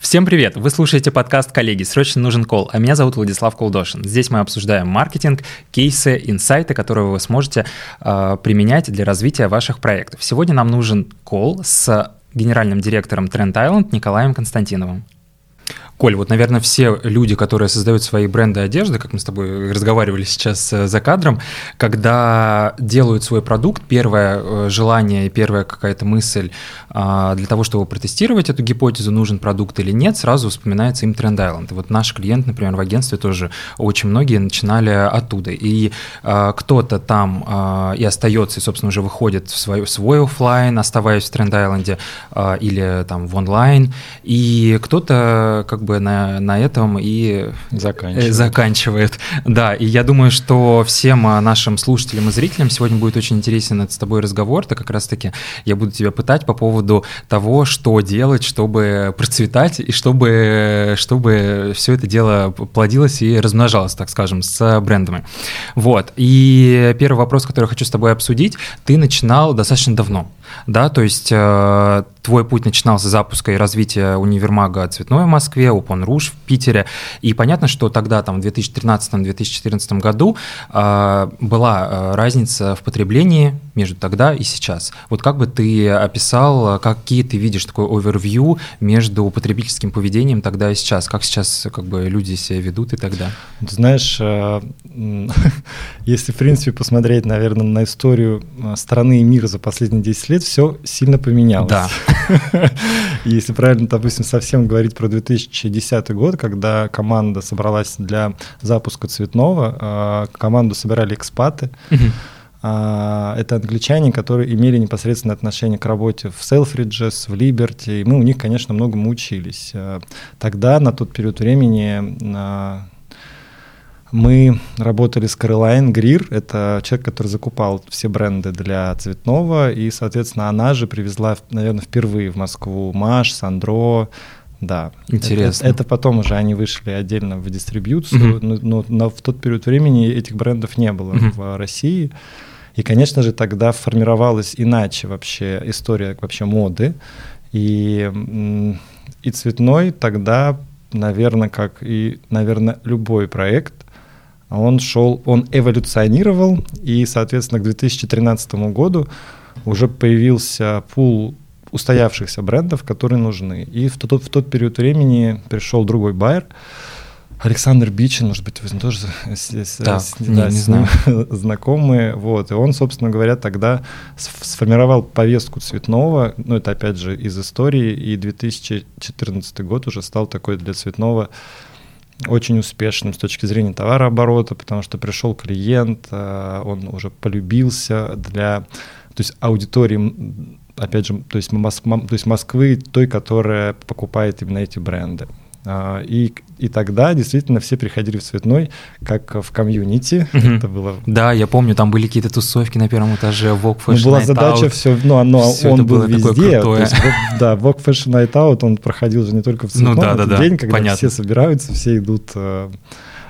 Всем привет! Вы слушаете подкаст «Коллеги. Срочно нужен кол», а меня зовут Владислав Колдошин. Здесь мы обсуждаем маркетинг, кейсы, инсайты, которые вы сможете э, применять для развития ваших проектов. Сегодня нам нужен кол с генеральным директором Trend Island Николаем Константиновым. Коль, вот, наверное, все люди, которые создают свои бренды одежды, как мы с тобой разговаривали сейчас э, за кадром, когда делают свой продукт, первое э, желание и первая какая-то мысль а, для того, чтобы протестировать эту гипотезу, нужен продукт или нет, сразу вспоминается им Trend Island. И вот наш клиент, например, в агентстве тоже очень многие начинали оттуда. И а, кто-то там а, и остается, и, собственно, уже выходит в свой, в свой офлайн, оставаясь в Trend Island, или там в онлайн, и кто-то как бы бы на, на этом и заканчивает. заканчивает. Да, и я думаю, что всем а, нашим слушателям и зрителям сегодня будет очень интересен с тобой разговор, так как раз-таки я буду тебя пытать по поводу того, что делать, чтобы процветать и чтобы, чтобы все это дело плодилось и размножалось, так скажем, с брендами. Вот. И первый вопрос, который я хочу с тобой обсудить, ты начинал достаточно давно да, то есть э, твой путь начинался с запуска и развития универмага «Цветной» в Москве, Open Rouge в Питере, и понятно, что тогда, там, в 2013-2014 году э, была э, разница в потреблении между тогда и сейчас. Вот как бы ты описал, какие ты видишь такой овервью между потребительским поведением тогда и сейчас? Как сейчас как бы люди себя ведут и тогда? Знаешь, э, если, в принципе, посмотреть, наверное, на историю э, страны и мира за последние 10 лет, все сильно поменялось. Да. Если правильно, допустим, совсем говорить про 2010 год, когда команда собралась для запуска цветного, э, команду собирали экспаты, а, это англичане, которые имели непосредственное отношение к работе в Selfridges, в Liberty, и мы у них, конечно, многому учились. А, тогда, на тот период времени, а, мы работали с Caroline Грир, это человек, который закупал все бренды для цветного, и, соответственно, она же привезла, наверное, впервые в Москву Маш, Сандро, да. Интересно. Это, это потом уже они вышли отдельно в дистрибьюцию, угу. но, но, но в тот период времени этих брендов не было угу. в России. И, конечно же, тогда формировалась иначе вообще история вообще моды. И, и цветной тогда, наверное, как и, наверное, любой проект, он шел, он эволюционировал, и, соответственно, к 2013 году уже появился пул устоявшихся брендов, которые нужны. И в тот, в тот период времени пришел другой байер, Александр Бичин, может быть, вы тоже с, да, с, не, да, не с ним знакомы. Вот. И он, собственно говоря, тогда сформировал повестку цветного, ну это опять же из истории, и 2014 год уже стал такой для цветного очень успешным с точки зрения товарооборота, потому что пришел клиент, э, он уже полюбился для, то есть аудитории, опять же, то есть, Моск, то есть Москвы, той, которая покупает именно эти бренды. А, и, и тогда действительно все приходили в цветной, как в комьюнити. Mm-hmm. Это было... Да, я помню, там были какие-то тусовки на первом этаже, Vogue Fashion ну, была Night задача Out. все, ну, оно, все он был везде. То есть, да, Vogue Fashion Night Out, он проходил же не только в цветном, ну, да, да, да, день, когда понятно. все собираются, все идут э,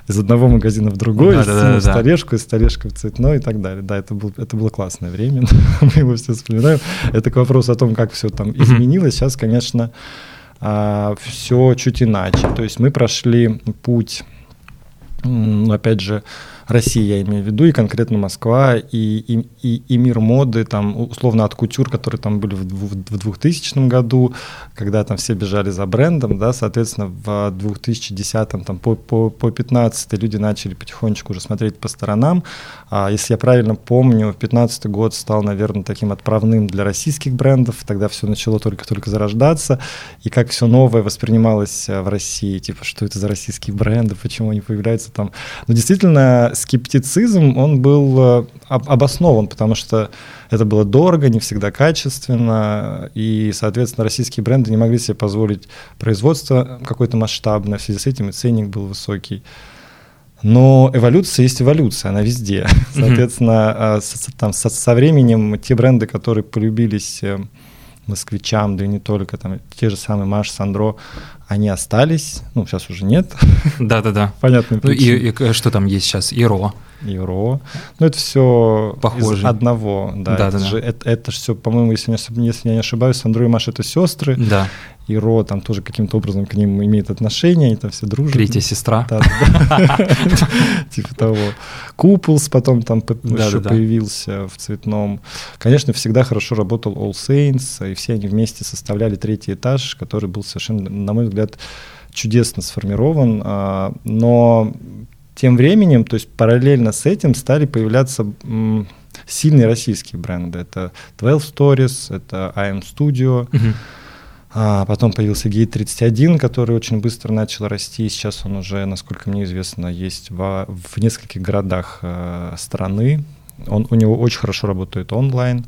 из одного магазина в другой, да, из да, да, столешку, из столешки в цветной и так далее. Да, это, был, это было классное время, мы его все вспоминаем. Это к вопросу о том, как все там изменилось. Сейчас, конечно, все чуть иначе. То есть мы прошли путь, опять же, Россия, я имею в виду, и конкретно Москва, и, и, и, и мир моды, там, условно, от кутюр, которые там были в, в 2000 году, когда там все бежали за брендом, да, соответственно, в 2010 там, по, по, по 15 люди начали потихонечку уже смотреть по сторонам. А, если я правильно помню, 15 год стал, наверное, таким отправным для российских брендов, тогда все начало только-только зарождаться, и как все новое воспринималось э, в России, типа, что это за российские бренды, почему они появляются там. Но действительно, скептицизм, он был э, обоснован, потому что это было дорого, не всегда качественно, и, соответственно, российские бренды не могли себе позволить производство какое-то масштабное, в связи с этим и ценник был высокий. Но эволюция есть эволюция, она везде. Соответственно, mm-hmm. там, со, со временем те бренды, которые полюбились э, москвичам, да и не только, там те же самые Маш, Сандро, они остались, ну, сейчас уже нет. Да-да-да. Понятно. Ну, и, и что там есть сейчас? Иро. Иро. Ну, это все Похоже. из одного. Да, да, это, да, же, да. Это, это же все, по-моему, если, не, если я не ошибаюсь, Сандро и Маш — это сестры. Да. И Ро там тоже каким-то образом к ним имеет отношение, они там все дружат. Третья сестра. Типа того. Куполс потом там еще появился в цветном. Конечно, всегда хорошо работал All Saints, и все они вместе составляли третий этаж, который был совершенно, на мой взгляд, чудесно сформирован, а, но тем временем, то есть параллельно с этим стали появляться сильные российские бренды. Это 12 Stories, это IM Studio, uh-huh. А потом появился Gate 31, который очень быстро начал расти. Сейчас он уже, насколько мне известно, есть в, в нескольких городах э, страны. Он, у него очень хорошо работает онлайн.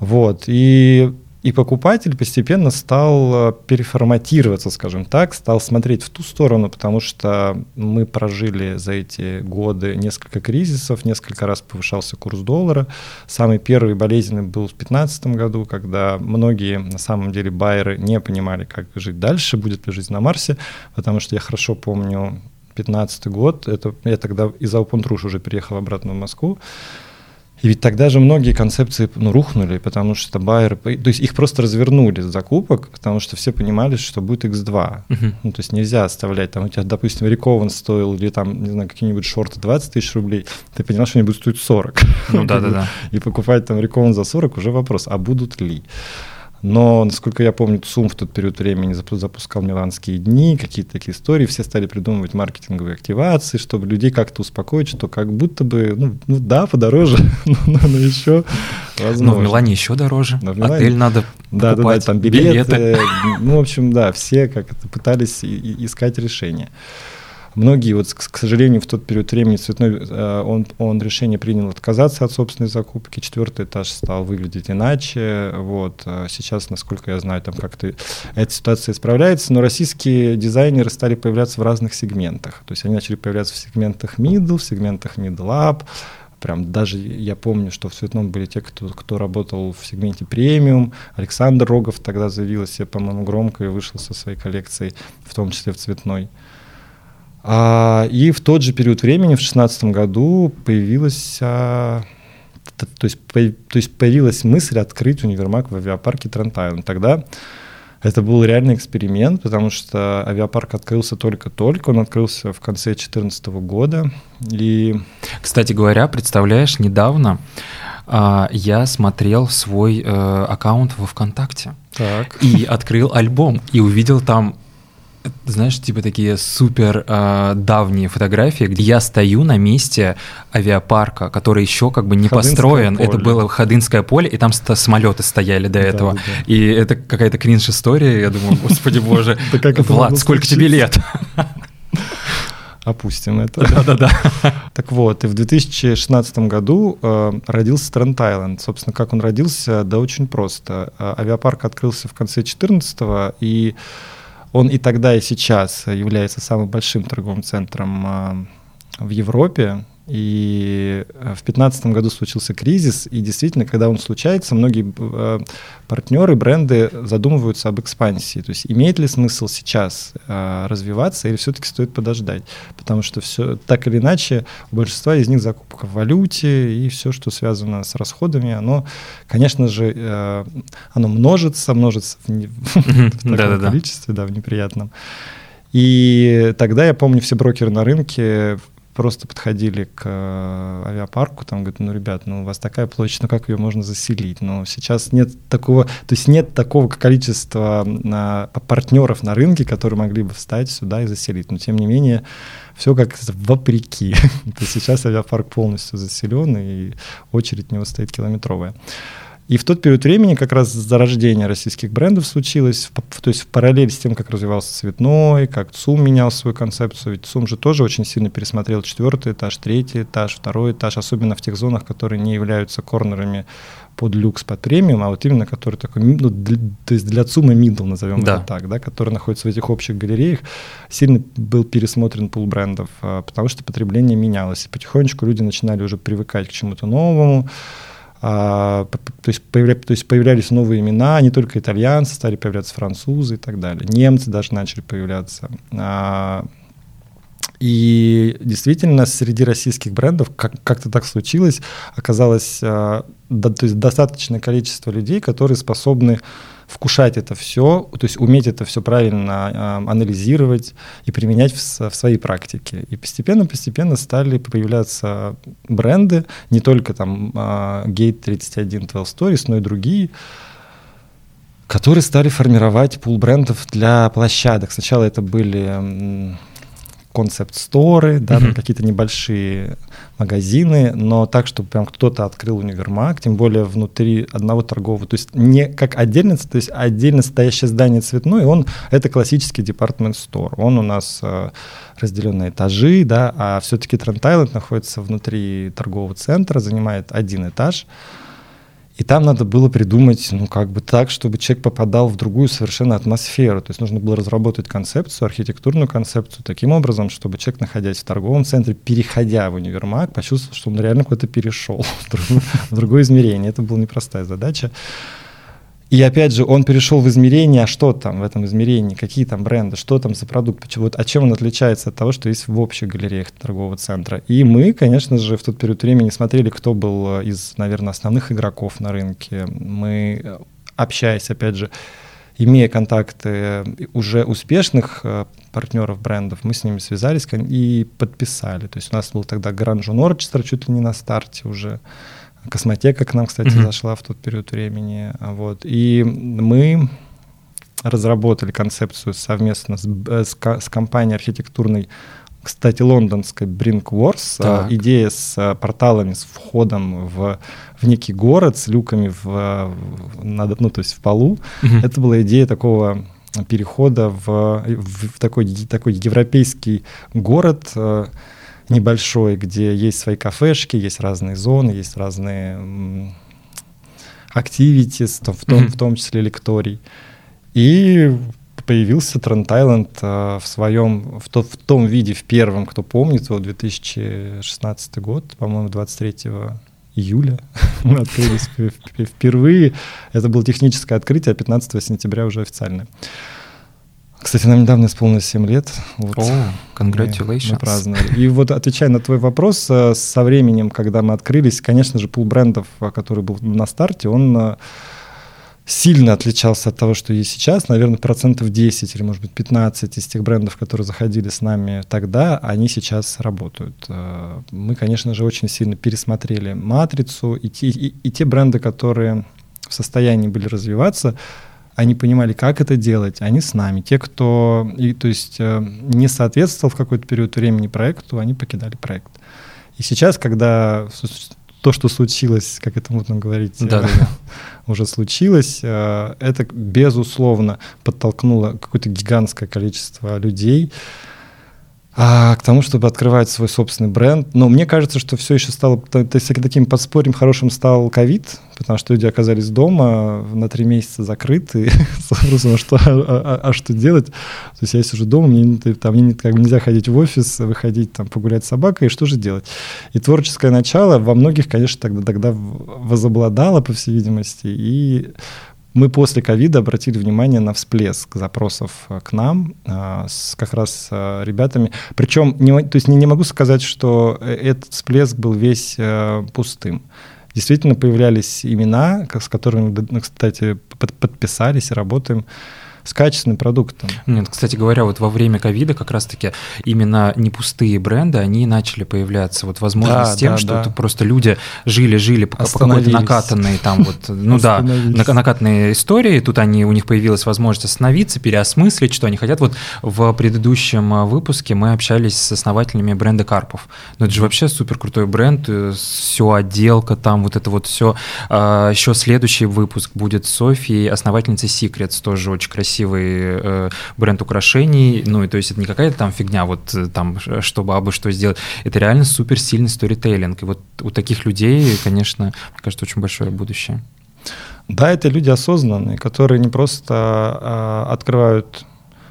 Вот. И и покупатель постепенно стал э, переформатироваться, скажем так, стал смотреть в ту сторону, потому что мы прожили за эти годы несколько кризисов, несколько раз повышался курс доллара. Самый первый болезненный был в 2015 году, когда многие, на самом деле, байеры не понимали, как жить дальше, будет ли жизнь на Марсе, потому что я хорошо помню 2015 год, это, я тогда из Аупунтруш уже переехал обратно в Москву, и ведь тогда же многие концепции ну, рухнули, потому что байеры, то есть их просто развернули с закупок, потому что все понимали, что будет X2. Uh-huh. Ну, то есть нельзя оставлять, там у тебя, допустим, Рекован стоил, или там, не знаю, какие-нибудь шорты 20 тысяч рублей, ты понимал, что они будут стоить 40. Ну да-да-да. И покупать там Рекован за 40 уже вопрос, а будут ли? Но, насколько я помню, ЦУМ в тот период времени запускал миланские дни, какие-то такие истории, все стали придумывать маркетинговые активации, чтобы людей как-то успокоить, что как будто бы, ну, ну да, подороже, но, но, но еще возможно. Но в Милане еще дороже, но в Милане... отель надо да, да, да, там билеты. билеты. Ну, в общем, да, все как-то пытались искать решение. Многие, вот, к сожалению, в тот период времени цветной, э, он, он решение принял отказаться от собственной закупки. Четвертый этаж стал выглядеть иначе. Вот. А сейчас, насколько я знаю, там как-то эта ситуация исправляется, но российские дизайнеры стали появляться в разных сегментах. То есть они начали появляться в сегментах middle, в сегментах middle up, прям даже я помню, что в Цветном были те, кто, кто работал в сегменте премиум. Александр Рогов тогда заявил себе, по-моему, громко и вышел со своей коллекцией, в том числе в Цветной. А, и в тот же период времени, в 2016 году, появилась, а, то, есть, по, то есть появилась мысль открыть универмаг в авиапарке Трентайн. Тогда это был реальный эксперимент, потому что авиапарк открылся только-только, он открылся в конце 2014 года. И... Кстати говоря, представляешь, недавно а, я смотрел свой э, аккаунт во ВКонтакте так. и открыл альбом и увидел там знаешь, типа такие супер э, давние фотографии, где я стою на месте авиапарка, который еще как бы не Ходынское построен. Поле. Это было Ходынское поле, и там самолеты стояли до этого. Да, да. И это какая-то кринж-история. Я думаю, господи боже, Влад, сколько тебе лет? Опустим это. Да-да-да. Так вот, и в 2016 году э, родился Тренд Айленд. Собственно, как он родился? Да очень просто. Э, авиапарк открылся в конце 2014 и он и тогда, и сейчас является самым большим торговым центром а, в Европе. И э, в 2015 году случился кризис, и действительно, когда он случается, многие э, партнеры, бренды задумываются об экспансии. То есть имеет ли смысл сейчас э, развиваться или все-таки стоит подождать? Потому что все так или иначе у большинства из них закупка в валюте и все, что связано с расходами, оно, конечно же, оно множится, множится в, таком количестве, да, в неприятном. И тогда я помню, все брокеры на рынке просто подходили к э, авиапарку, там говорят, ну, ребят, ну, у вас такая площадь, ну, как ее можно заселить? Но сейчас нет такого, то есть нет такого количества на, партнеров на рынке, которые могли бы встать сюда и заселить. Но, тем не менее, все как вопреки. то сейчас авиапарк полностью заселен, и очередь него стоит километровая. И в тот период времени как раз зарождение российских брендов случилось, то есть в параллель с тем, как развивался Цветной, как ЦУМ менял свою концепцию, ведь ЦУМ же тоже очень сильно пересмотрел четвертый этаж, третий этаж, второй этаж, особенно в тех зонах, которые не являются корнерами под люкс, под премиум, а вот именно который такой, ну, для, то есть для ЦУМа middle, назовем да. это так, да, который находится в этих общих галереях, сильно был пересмотрен пул брендов, а, потому что потребление менялось, и потихонечку люди начинали уже привыкать к чему-то новому, а, то, есть появля, то есть появлялись новые имена, не только итальянцы, стали появляться французы и так далее. Немцы даже начали появляться. А, и действительно, среди российских брендов как- как-то так случилось, оказалось а, да, то есть достаточное количество людей, которые способны вкушать это все, то есть уметь это все правильно э, анализировать и применять в, в своей практике. И постепенно-постепенно стали появляться бренды, не только там э, Gate 31 12 Stories, но и другие, которые стали формировать пул брендов для площадок. Сначала это были концепт-сторы, да, mm-hmm. какие-то небольшие магазины, но так, чтобы прям кто-то открыл универмаг, тем более внутри одного торгового, то есть не как отдельно, то есть отдельно стоящее здание цветное, он это классический департмент-стор, он у нас э, разделен на этажи, да, а все-таки Тренд Айленд находится внутри торгового центра, занимает один этаж, и там надо было придумать, ну, как бы так, чтобы человек попадал в другую совершенно атмосферу. То есть нужно было разработать концепцию, архитектурную концепцию таким образом, чтобы человек, находясь в торговом центре, переходя в универмаг, почувствовал, что он реально куда-то перешел в другое измерение. Это была непростая задача. И опять же, он перешел в измерение, а что там в этом измерении, какие там бренды, что там за продукт, почему, а чем он отличается от того, что есть в общих галереях торгового центра. И мы, конечно же, в тот период времени смотрели, кто был э, из, наверное, основных игроков на рынке. Мы, э, общаясь, опять же, имея контакты уже успешных э, партнеров брендов, мы с ними связались и подписали. То есть у нас был тогда Гранд Жун чуть ли не на старте уже. Космотека к нам, кстати, mm-hmm. зашла в тот период времени. Вот. И мы разработали концепцию совместно с, э, с, с компанией архитектурной, кстати, лондонской Brinkworks. Так. Идея с э, порталами, с входом в, в некий город, с люками в, в, ну, то есть в полу. Mm-hmm. Это была идея такого перехода в, в такой, такой европейский город, э, небольшой, где есть свои кафешки, есть разные зоны, есть разные activities, в том, mm-hmm. в том числе лекторий. И появился Тренд Айленд э, в своем, в, то, в том виде, в первом, кто помнит, вот 2016 год, по-моему, 23 июля мы открылись впервые. Это было техническое открытие, а 15 сентября уже официальное. Кстати, нам недавно исполнилось 7 лет. Вот. О, congratulations. Мы, праздновали. И вот отвечая на твой вопрос, э, со временем, когда мы открылись, конечно же, пул брендов, э, который был на старте, он э, сильно отличался от того, что есть сейчас. Наверное, процентов 10 или, может быть, 15 из тех брендов, которые заходили с нами тогда, они сейчас работают. Мы, конечно же, очень сильно пересмотрели матрицу, и те, и, и те бренды, которые в состоянии были развиваться, они понимали, как это делать, они с нами. Те, кто и, то есть, э, не соответствовал в какой-то период времени проекту, они покидали проект. И сейчас, когда то, что случилось, как это можно говорить, да, да, да. уже случилось, э, это, безусловно, подтолкнуло какое-то гигантское количество людей, а, к тому, чтобы открывать свой собственный бренд. Но мне кажется, что все еще стало, то, то есть таким подспорьем хорошим стал ковид, потому что люди оказались дома на три месяца закрыты, с вопросом, а что, а, а, а что делать? То есть я сижу дома, мне, там, мне как бы нельзя ходить в офис, выходить там погулять с собакой, и что же делать? И творческое начало во многих, конечно, тогда, тогда возобладало, по всей видимости, и мы после ковида обратили внимание на всплеск запросов э, к нам э, с как раз э, ребятами. Причем, не, то есть не, могу сказать, что этот всплеск был весь пустым. Действительно появлялись имена, с которыми, кстати, подписались и работаем с качественным продуктом. Нет, кстати говоря, вот во время ковида как раз-таки именно не пустые бренды, они начали появляться. Вот возможно да, с тем, да, что да. просто люди жили-жили по, по какой-то накатанной там вот, ну да, накатанные истории, тут они, у них появилась возможность остановиться, переосмыслить, что они хотят. Вот в предыдущем а, выпуске мы общались с основателями бренда Карпов. Ну это же вообще супер крутой бренд, э, все отделка там, вот это вот все. А, Еще следующий выпуск будет Софьей, основательницей Secrets, тоже очень красивый красивый э, бренд украшений, ну и то есть это не какая-то там фигня, вот э, там, чтобы абы что сделать, это реально супер сильный сторителлинг, и вот у таких людей, конечно, мне кажется, очень большое будущее. Да, это люди осознанные, которые не просто э, открывают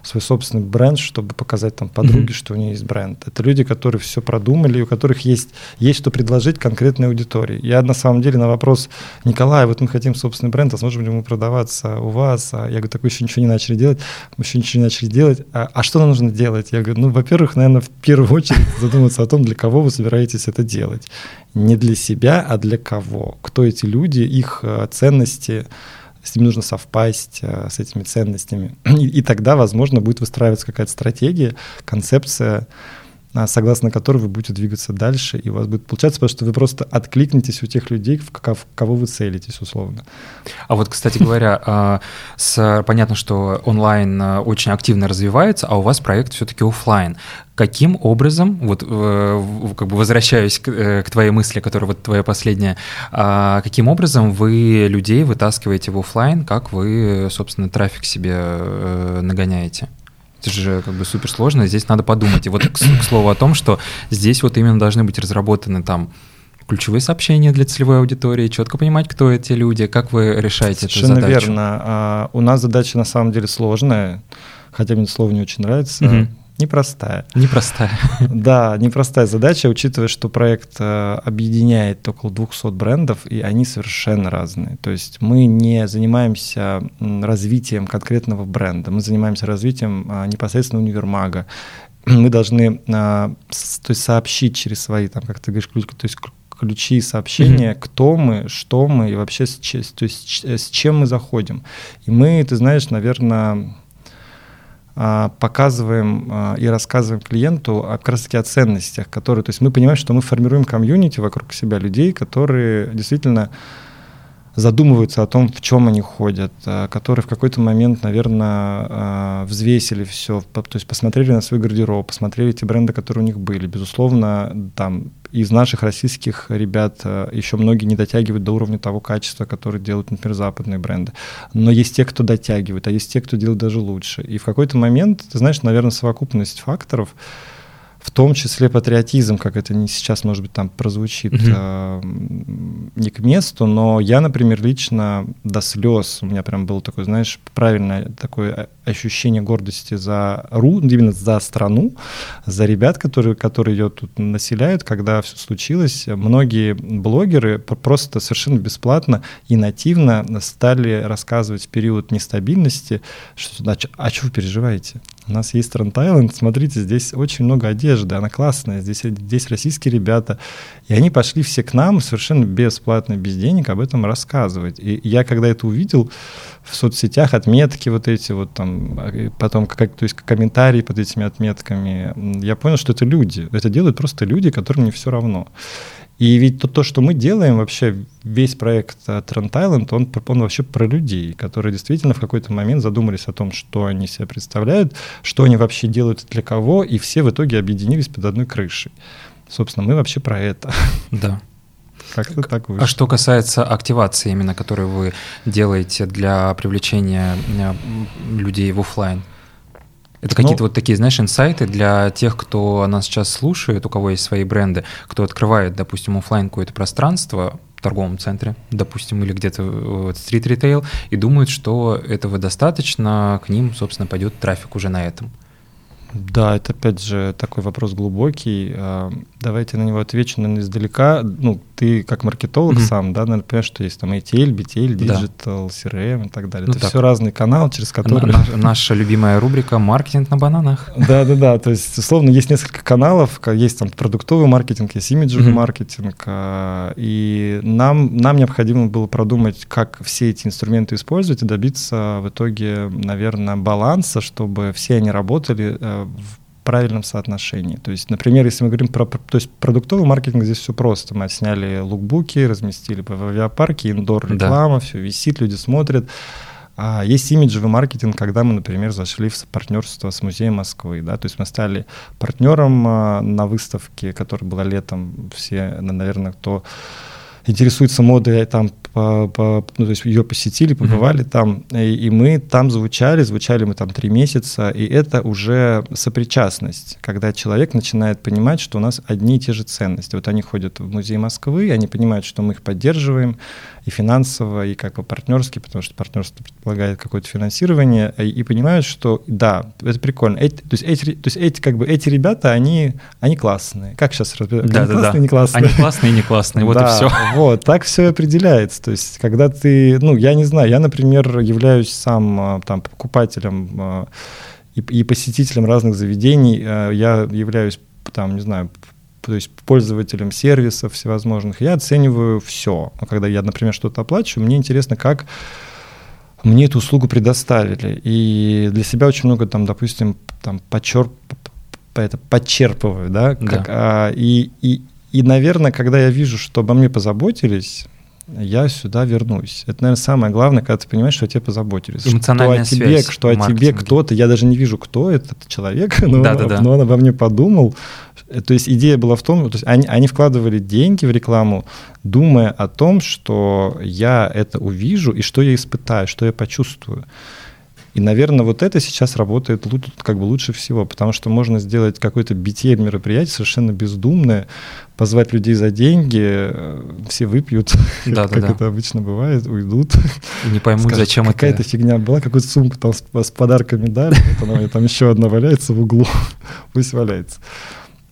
свой собственный бренд, чтобы показать там подруге, mm-hmm. что у нее есть бренд. Это люди, которые все продумали, у которых есть, есть что предложить конкретной аудитории. Я на самом деле на вопрос Николая, вот мы хотим собственный бренд, а сможем ли мы продаваться у вас? А я говорю, так вы еще ничего не начали делать, мы еще ничего не начали делать. А, а что нам нужно делать? Я говорю, ну, во-первых, наверное, в первую очередь задуматься о том, для кого вы собираетесь это делать. Не для себя, а для кого. Кто эти люди, их э, ценности, с ним нужно совпасть э, с этими ценностями. И, и тогда, возможно, будет выстраиваться какая-то стратегия, концепция, согласно которой вы будете двигаться дальше, и у вас будет получаться, потому что вы просто откликнетесь у тех людей, в кого вы целитесь, условно. А вот, кстати говоря, а, с, понятно, что онлайн а, очень активно развивается, а у вас проект все-таки офлайн. Каким образом, вот как бы возвращаюсь к, э, к твоей мысли, которая вот твоя последняя, каким образом вы людей вытаскиваете в офлайн, как вы, собственно, трафик себе э, нагоняете? Это же как бы супер сложно, здесь надо подумать. И вот к, к слову о том, что здесь вот именно должны быть разработаны там ключевые сообщения для целевой аудитории, четко понимать, кто эти люди, как вы решаете Совершенно эту задачу. Совершенно верно. А, у нас задача на самом деле сложная, хотя мне слово не очень нравится. Угу. Непростая. Непростая. Да, непростая задача, учитывая, что проект э, объединяет около 200 брендов, и они совершенно разные. То есть мы не занимаемся развитием конкретного бренда, мы занимаемся развитием а, непосредственно универмага. Мы должны а, то есть сообщить через свои, там, как ты говоришь, ключ, то есть ключи сообщения, mm-hmm. кто мы, что мы и вообще с, то есть, с чем мы заходим. И мы, ты знаешь, наверное, показываем а, и рассказываем клиенту как раз-таки о ценностях, которые, то есть мы понимаем, что мы формируем комьюнити вокруг себя людей, которые действительно задумываются о том, в чем они ходят, а, которые в какой-то момент, наверное, взвесили все, то есть посмотрели на свой гардероб, посмотрели те бренды, которые у них были. Безусловно, там из наших российских ребят э, еще многие не дотягивают до уровня того качества, который делают, например, западные бренды. Но есть те, кто дотягивает, а есть те, кто делает даже лучше. И в какой-то момент, ты знаешь, наверное, совокупность факторов, в том числе патриотизм, как это не сейчас, может быть, там прозвучит mm-hmm. э, не к месту, но я, например, лично до слез, у меня прям было такое, знаешь, правильное такое ощущение гордости за РУ, именно за страну, за ребят, которые, которые ее тут населяют, когда все случилось. Многие блогеры просто совершенно бесплатно и нативно стали рассказывать в период нестабильности, что, а, а что вы переживаете? У нас есть Тренд Айленд, смотрите, здесь очень много одежды, она классная, здесь, здесь российские ребята. И они пошли все к нам совершенно бесплатно, без денег об этом рассказывать. И я, когда это увидел в соцсетях, отметки вот эти вот там, потом как, то есть комментарии под этими отметками, я понял, что это люди. Это делают просто люди, которым не все равно. И ведь то, то, что мы делаем, вообще весь проект Trend Island, он, он вообще про людей, которые действительно в какой-то момент задумались о том, что они себя представляют, что они вообще делают для кого, и все в итоге объединились под одной крышей. Собственно, мы вообще про это. Да. Как-то так вышло. А что касается активации именно, которую вы делаете для привлечения э, людей в офлайн, это какие-то ну, вот такие, знаешь, инсайты для тех, кто нас сейчас слушает, у кого есть свои бренды, кто открывает, допустим, офлайн какое-то пространство, в торговом центре, допустим, или где-то стрит-ритейл, и думают, что этого достаточно, к ним, собственно, пойдет трафик уже на этом. Да, это опять же такой вопрос глубокий. А, давайте на него отвечу, наверное, издалека. Ну, ты как маркетолог mm-hmm. сам, да, наверное, понимаешь, что есть там ATL, BTL, Digital, да. CRM и так далее. Ну, это так. все разные каналы, через которые... На, наша любимая рубрика «Маркетинг на бананах». Да-да-да, то есть, условно, есть несколько каналов, есть там продуктовый маркетинг, есть имиджевый mm-hmm. маркетинг, а, и нам, нам необходимо было продумать, как все эти инструменты использовать и добиться в итоге, наверное, баланса, чтобы все они работали э, в правильном соотношении. То есть, например, если мы говорим про то есть продуктовый маркетинг, здесь все просто. Мы сняли лукбуки, разместили в авиапарке, индор реклама, да. все висит, люди смотрят. А есть имиджевый маркетинг, когда мы, например, зашли в партнерство с Музеем Москвы. Да? То есть мы стали партнером а, на выставке, которая была летом. Все, наверное, кто интересуется модой, там по, по, ну, то есть ее посетили, побывали mm-hmm. там, и, и мы там звучали, звучали мы там три месяца, и это уже сопричастность, когда человек начинает понимать, что у нас одни и те же ценности. Вот они ходят в музей Москвы, они понимают, что мы их поддерживаем, и финансово, и как бы партнерски, потому что партнерство предполагает какое-то финансирование, и, и понимают, что да, это прикольно. Эти, то есть эти, то есть эти как бы эти ребята, они, они классные. Как сейчас разбирать? Да, да, классные, да. не классные? Они классные, не классные, вот да, и все. Вот, так все определяется. То есть когда ты, ну, я не знаю, я, например, являюсь сам а, там покупателем а, и, и посетителем разных заведений, а, я являюсь там, не знаю, то есть пользователем сервисов всевозможных, я оцениваю все. Когда я, например, что-то оплачиваю, мне интересно, как мне эту услугу предоставили. И для себя очень много там, допустим, там подчерп, это подчерпываю, да, как, да. А, и, и, и, наверное, когда я вижу, что обо мне позаботились, я сюда вернусь. Это, наверное, самое главное, когда ты понимаешь, что о тебе позаботились. Эмоциональная что о тебе, связь что о тебе кто-то, я даже не вижу, кто этот человек, но, да, он, да, да. но он обо мне подумал. То есть идея была в том, то есть они, они вкладывали деньги в рекламу, думая о том, что я это увижу и что я испытаю, что я почувствую. И, наверное, вот это сейчас работает как бы лучше всего, потому что можно сделать какое-то битье мероприятие совершенно бездумное, позвать людей за деньги, э, все выпьют, да, как да, это обычно бывает, уйдут. И не поймут, Скажут, зачем какая это. Какая-то фигня была, какую-то сумку там с, с подарками дали, вот она, там еще одна валяется в углу, пусть валяется.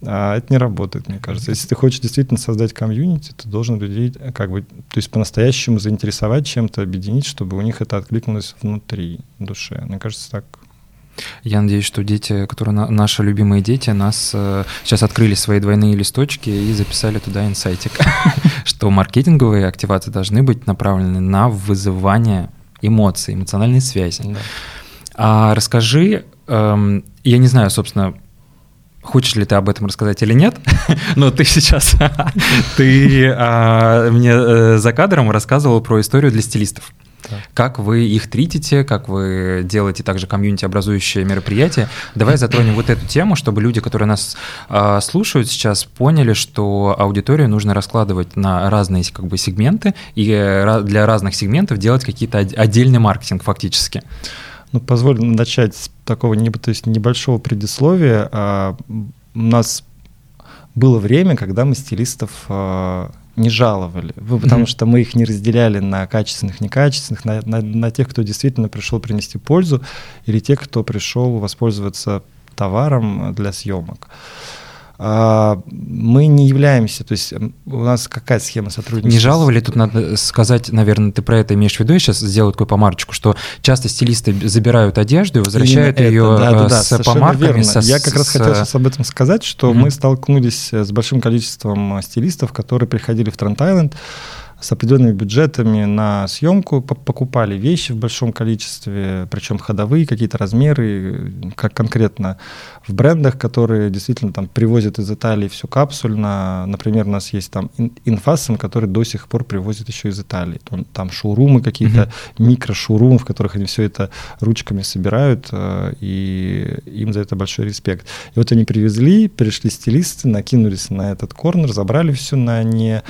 А это не работает, мне кажется. Если ты хочешь действительно создать комьюнити, ты должен людей э, как бы, то есть по-настоящему заинтересовать чем-то, объединить, чтобы у них это откликнулось внутри душе. Мне кажется, так я надеюсь, что дети, которые на, наши любимые дети, нас э, сейчас открыли свои двойные листочки и записали туда инсайтик, что маркетинговые активации должны быть направлены на вызывание эмоций, эмоциональной связи. А расскажи, эм, я не знаю, собственно, Хочешь ли ты об этом рассказать или нет? Но ты сейчас, ты а, мне э, за кадром рассказывал про историю для стилистов. Да. Как вы их тритите, как вы делаете также комьюнити-образующие мероприятия. Давай затронем вот эту тему, чтобы люди, которые нас э, слушают сейчас, поняли, что аудиторию нужно раскладывать на разные как бы, сегменты и для разных сегментов делать какие-то отдельный маркетинг фактически. Ну, позволь начать с такого то есть небольшого предисловия. А, у нас было время, когда мы стилистов а, не жаловали, потому mm-hmm. что мы их не разделяли на качественных, некачественных, на, на, на тех, кто действительно пришел принести пользу, или тех, кто пришел воспользоваться товаром для съемок. А, мы не являемся, то есть у нас какая схема сотрудничества? Не жаловали, тут надо сказать, наверное, ты про это имеешь в виду, я сейчас сделаю такую помарочку, что часто стилисты забирают одежду и возвращают Именно ее это, да, да, да, с помарками. Верно. Со, я как раз с... хотел сейчас об этом сказать, что mm-hmm. мы столкнулись с большим количеством стилистов, которые приходили в Трент-Айленд, с определенными бюджетами на съемку, покупали вещи в большом количестве, причем ходовые какие-то размеры, как конкретно в брендах, которые действительно там привозят из Италии все капсульно. Например, у нас есть там Инфасом, который до сих пор привозит еще из Италии. Там шоурумы какие-то, mm-hmm. микрошоурумы, в которых они все это ручками собирают, э, и им за это большой респект. И вот они привезли, пришли стилисты, накинулись на этот корнер, забрали все на не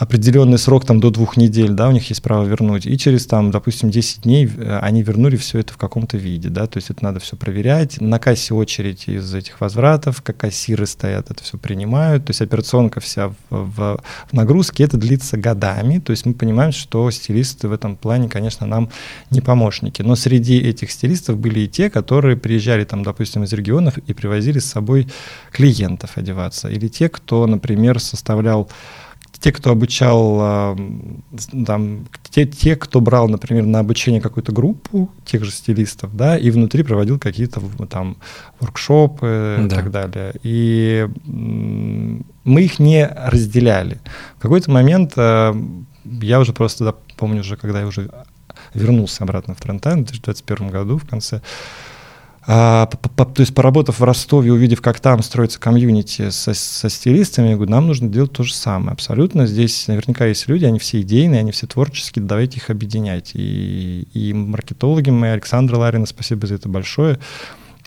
определенный срок там до двух недель, да, у них есть право вернуть, и через там, допустим, 10 дней э, они вернули все это в каком-то виде, да, то есть это надо все проверять, на кассе очередь из этих возвратов, как кассиры стоят, это все принимают, то есть операционка вся в, в, в нагрузке, это длится годами, то есть мы понимаем, что стилисты в этом плане, конечно, нам не помощники, но среди этих стилистов были и те, которые приезжали там, допустим, из регионов и привозили с собой клиентов одеваться, или те, кто, например, составлял те, кто обучал, там, те, те, кто брал, например, на обучение какую-то группу тех же стилистов, да, и внутри проводил какие-то там воркшопы да. и так далее. И мы их не разделяли. В какой-то момент э, я уже просто, да, помню уже, когда я уже вернулся обратно в Трентайн в 2021 году в конце, а, то есть поработав в Ростове, увидев, как там строится комьюнити со, со стилистами, я говорю, нам нужно делать то же самое. Абсолютно. Здесь наверняка есть люди, они все идейные, они все творческие, давайте их объединять. И, и маркетологи мы, Александра Ларина, спасибо за это большое,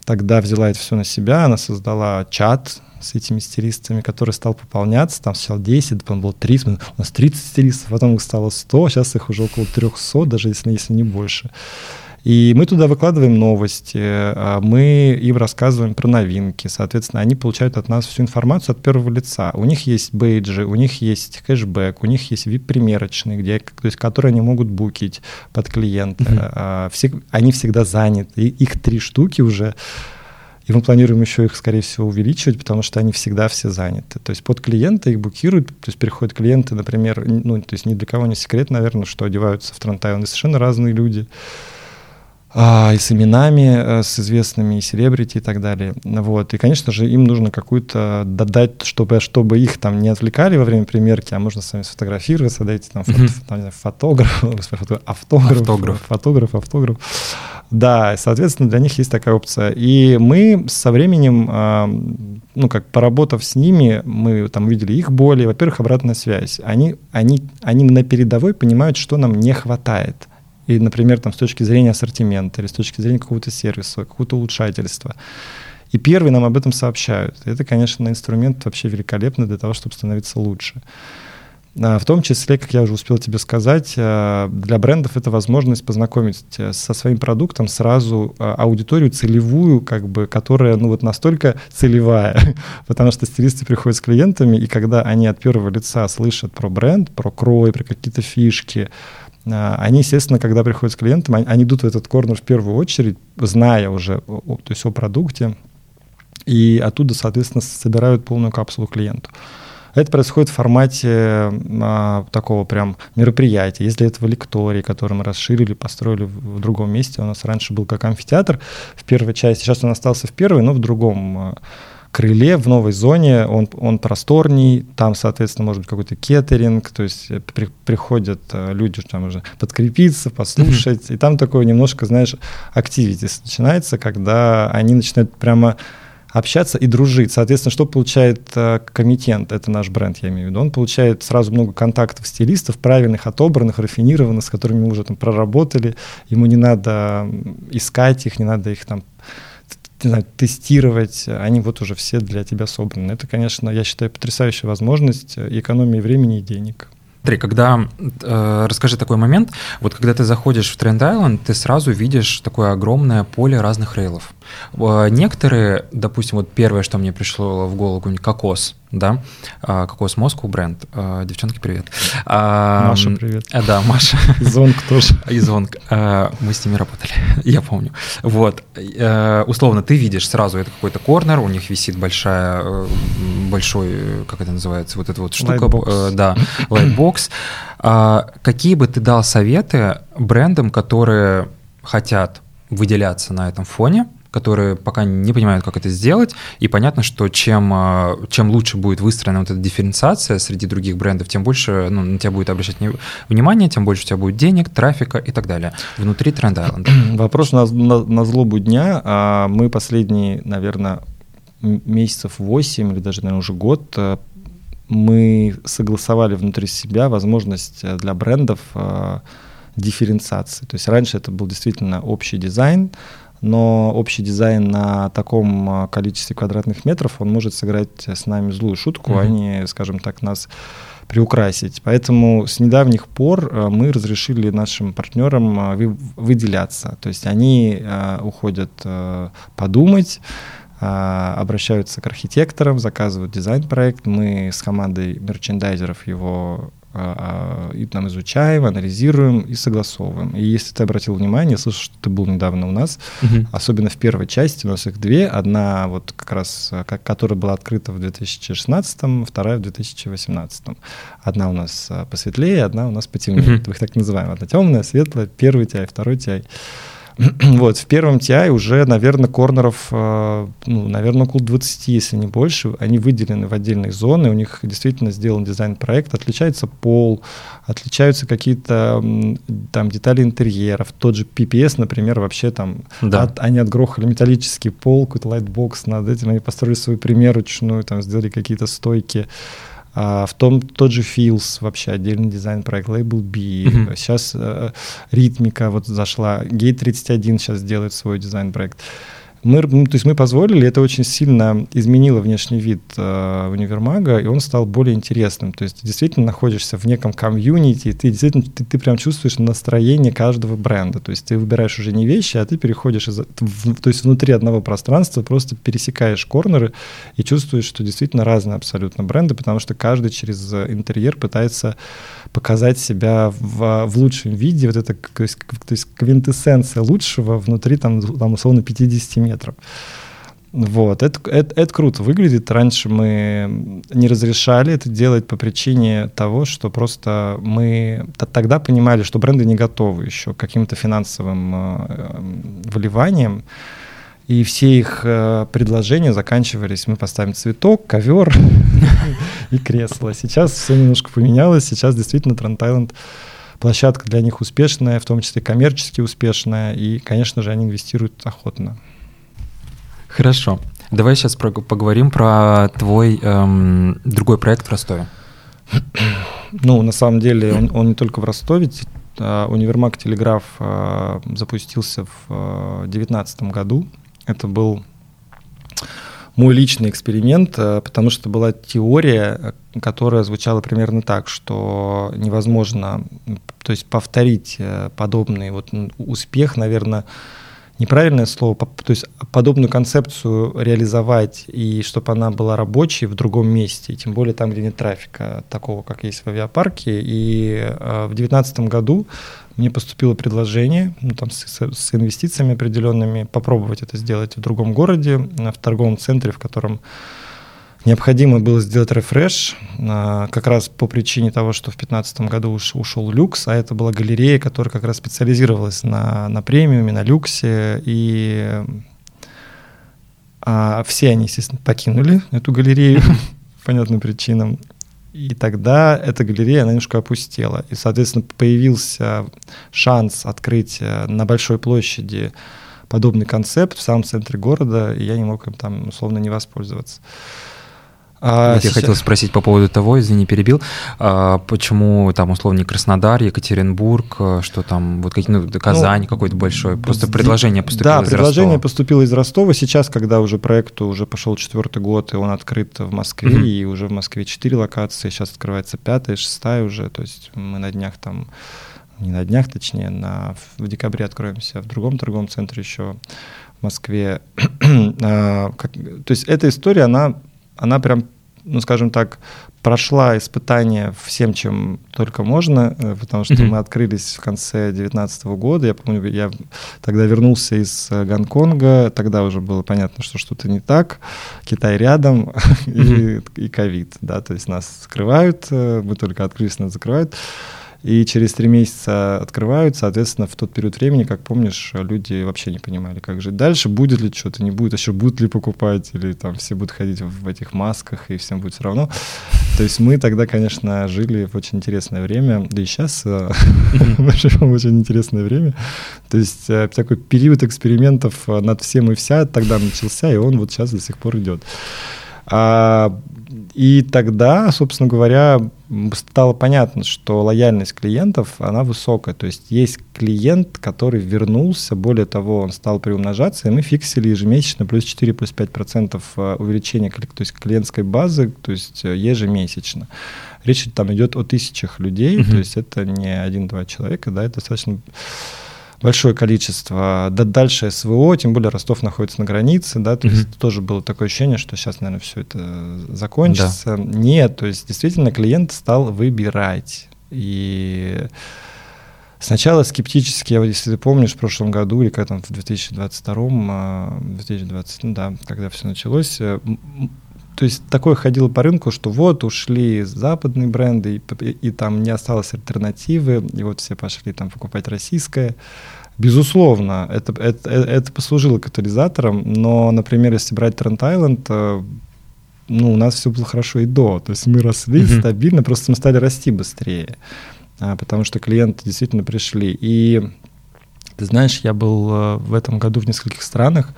тогда взяла это все на себя, она создала чат с этими стилистами, который стал пополняться, там сначала 10, потом было 30, у нас 30 стилистов, потом их стало 100, сейчас их уже около 300, даже если, если не больше. И мы туда выкладываем новости, а мы им рассказываем про новинки. Соответственно, они получают от нас всю информацию от первого лица. У них есть бейджи, у них есть кэшбэк, у них есть VIP-примерочные, где, то есть, которые они могут букить под клиента. Uh-huh. Все, они всегда заняты. И их три штуки уже и мы планируем еще их, скорее всего, увеличивать, потому что они всегда все заняты. То есть под клиента их букируют, то есть приходят клиенты, например, ну, то есть ни для кого не секрет, наверное, что одеваются в Трантайон совершенно разные люди и с именами, э, с известными, и селебрити и так далее. Вот. И, конечно же, им нужно какую-то додать, чтобы, чтобы их там не отвлекали во время примерки, а можно с вами сфотографироваться, дайте там, фото, mm-hmm. там фотограф, автограф, автограф, фотограф, автограф. Да, соответственно, для них есть такая опция. И мы со временем, а, ну, как поработав с ними, мы там увидели их боли, во-первых, обратная связь. Они, они, они на передовой понимают, что нам не хватает – и, например, там, с точки зрения ассортимента или с точки зрения какого-то сервиса, какого-то улучшательства. И первые нам об этом сообщают. Это, конечно, инструмент вообще великолепный для того, чтобы становиться лучше. А, в том числе, как я уже успел тебе сказать, а, для брендов это возможность познакомить э, со своим продуктом сразу а, аудиторию целевую, как бы, которая ну, вот настолько целевая, потому что стилисты приходят с клиентами, и когда они от первого лица слышат про бренд, про крой, про какие-то фишки, они, естественно, когда приходят с клиентом, они, они идут в этот корнер в первую очередь, зная уже о, то есть о продукте, и оттуда, соответственно, собирают полную капсулу клиенту. Это происходит в формате а, такого прям мероприятия. Если этого лекторий, который мы расширили, построили в, в другом месте, у нас раньше был как амфитеатр в первой части, сейчас он остался в первой, но в другом а, крыле в новой зоне, он, он просторней, там, соответственно, может быть какой-то кеттеринг, то есть э, при, приходят э, люди там уже подкрепиться, послушать, и там такое немножко, знаешь, активитис начинается, когда они начинают прямо общаться и дружить. Соответственно, что получает э, комитент, это наш бренд, я имею в виду, он получает сразу много контактов стилистов, правильных, отобранных, рафинированных, с которыми мы уже там проработали, ему не надо искать их, не надо их там не знаю, тестировать, они вот уже все для тебя собраны. Это, конечно, я считаю, потрясающая возможность экономии времени и денег. Смотри, когда э, расскажи такой момент, вот когда ты заходишь в Trend Island, ты сразу видишь такое огромное поле разных рейлов. Э, некоторые, допустим, вот первое, что мне пришло в голову, кокос, да, а, кокос Москву бренд. А, девчонки, привет. Маша, привет. Да, Маша. И Зонг тоже. И Зонг. Мы с ними работали, я помню. Вот. Условно, ты видишь сразу, это какой-то корнер, у них висит большая, э, большой, как это называется, вот эта вот штука. Lightbox. Э, да, лайтбокс. Какие бы ты дал советы брендам, которые хотят выделяться на этом фоне, которые пока не понимают, как это сделать. И понятно, что чем, а, чем лучше будет выстроена вот эта дифференциация среди других брендов, тем больше ну, на тебя будет обращать внимание, тем больше у тебя будет денег, трафика и так далее внутри Trend Island а. Вопрос на, на, на злобу дня. А мы последние, наверное, месяцев 8 или даже, наверное, уже год э, мы согласовали внутри себя возможность э, для брендов э, дифференциации. То есть раньше это был действительно общий дизайн, но общий дизайн на таком а, количестве квадратных метров, он может сыграть с нами злую шутку, mm-hmm. а не, скажем так, нас приукрасить. Поэтому с недавних пор а, мы разрешили нашим партнерам а, выделяться. То есть они уходят подумать, обращаются к архитекторам, заказывают дизайн-проект. Мы с командой мерчендайзеров его и там изучаем, анализируем и согласовываем. И если ты обратил внимание, слышал, что ты был недавно у нас, угу. особенно в первой части, у нас их две, одна вот как раз, как, которая была открыта в 2016, вторая в 2018. Одна у нас а, посветлее, одна у нас потемнее. Угу. Мы их так называем. Одна темная, светлая, первый TI, второй TI. вот, в первом TI уже, наверное, корнеров, э, ну, наверное, около 20, если не больше. Они выделены в отдельные зоны, у них действительно сделан дизайн-проект, отличается пол, отличаются какие-то там детали интерьеров. Тот же PPS, например, вообще там, да. от, они отгрохали металлический пол, какой-то лайтбокс над этим, они построили свою примерочную, там сделали какие-то стойки. А, в том тот же Feels, вообще отдельный дизайн-проект, Label B. Mm-hmm. Сейчас э, Ритмика вот зашла, Gate 31 сейчас делает свой дизайн-проект. Мы, ну, то есть мы позволили, это очень сильно изменило внешний вид э, универмага, и он стал более интересным. То есть ты действительно находишься в неком комьюнити, ты действительно ты, ты прям чувствуешь настроение каждого бренда. То есть ты выбираешь уже не вещи, а ты переходишь, из, в, то есть внутри одного пространства просто пересекаешь корнеры и чувствуешь, что действительно разные абсолютно бренды, потому что каждый через интерьер пытается показать себя в, в лучшем виде, вот это то есть, то есть квинтэссенция лучшего внутри там, там условно 50 метров. Вот, это, это, это круто выглядит. Раньше мы не разрешали это делать по причине того, что просто мы тогда понимали, что бренды не готовы еще к каким-то финансовым э, вливаниям. И все их э, предложения заканчивались, мы поставим цветок, ковер и кресло. Сейчас все немножко поменялось, сейчас действительно Тренд Тайленд площадка для них успешная, в том числе коммерчески успешная, и, конечно же, они инвестируют охотно. Хорошо. Давай сейчас про, поговорим про твой эм, другой проект в Ростове. Ну, на самом деле, он, он не только в Ростове. А, универмаг «Телеграф» а, запустился в 2019 а, году. Это был мой личный эксперимент, потому что была теория, которая звучала примерно так, что невозможно, то есть повторить подобный вот успех, наверное, неправильное слово, то есть подобную концепцию реализовать и чтобы она была рабочей в другом месте, тем более там, где нет трафика такого, как есть в авиапарке. И э, в 2019 году мне поступило предложение, ну, там с, с инвестициями определенными, попробовать это сделать в другом городе, в торговом центре, в котором Необходимо было сделать рефреш, а, как раз по причине того, что в 2015 году уш, ушел люкс, а это была галерея, которая как раз специализировалась на, на премиуме, на люксе, и а, все они, естественно, покинули эту галерею по понятным причинам. И тогда эта галерея, она немножко опустела. И, соответственно, появился шанс открыть на большой площади подобный концепт в самом центре города, и я не мог им там условно не воспользоваться. А, вот сейчас... Я хотел спросить по поводу того, извини, перебил, а, почему там условно Краснодар, Екатеринбург, а, что там вот какие ну, Казань ну, какой-то большой, просто предложение поступило да, из предложение Ростова. поступило из Ростова. Сейчас, когда уже проекту уже пошел четвертый год, и он открыт в Москве, mm-hmm. и уже в Москве четыре локации, сейчас открывается пятая, шестая уже, то есть мы на днях там не на днях, точнее, на, в декабре откроемся в другом торговом центре еще в Москве. а, как, то есть эта история, она, она прям ну, скажем так, прошла испытание всем, чем только можно, э, потому что mm-hmm. мы открылись в конце 2019 года. Я помню, я тогда вернулся из э, Гонконга, тогда уже было понятно, что что-то не так. Китай рядом mm-hmm. и ковид, да, то есть нас скрывают, э, мы только открылись, нас закрывают и через три месяца открывают, соответственно, в тот период времени, как помнишь, люди вообще не понимали, как жить дальше, будет ли что-то, не будет, еще будут ли покупатели, там все будут ходить в этих масках, и всем будет все равно. То есть мы тогда, конечно, жили в очень интересное время, да и сейчас мы живем в очень интересное время. То есть э, такой период экспериментов над всем и вся тогда начался, и он вот сейчас до сих пор идет. А, и тогда, собственно говоря, стало понятно, что лояльность клиентов, она высокая. То есть есть клиент, который вернулся, более того, он стал приумножаться, и мы фиксили ежемесячно плюс 4, плюс 5 процентов э, увеличения то есть клиентской базы, то есть э, ежемесячно. Речь там идет о тысячах людей, mm-hmm. то есть это не один-два человека, да, это достаточно большое количество. Да, дальше СВО, тем более Ростов находится на границе, да, то mm-hmm. есть тоже было такое ощущение, что сейчас, наверное, все это закончится. Да. Нет, то есть действительно клиент стал выбирать. И Сначала скептически, если ты помнишь, в прошлом году или как там в 2022, 2020, ну да, когда все началось, э, то есть такое ходило по рынку, что вот ушли западные бренды, и, и, и там не осталось альтернативы, и вот все пошли там покупать российское. Безусловно, это, это, это послужило катализатором, но, например, если брать Trend Island, э, ну, у нас все было хорошо и до. То есть мы росли mm-hmm. стабильно, просто мы стали расти быстрее, а, потому что клиенты действительно пришли. И ты знаешь, я был э, в этом году в нескольких странах,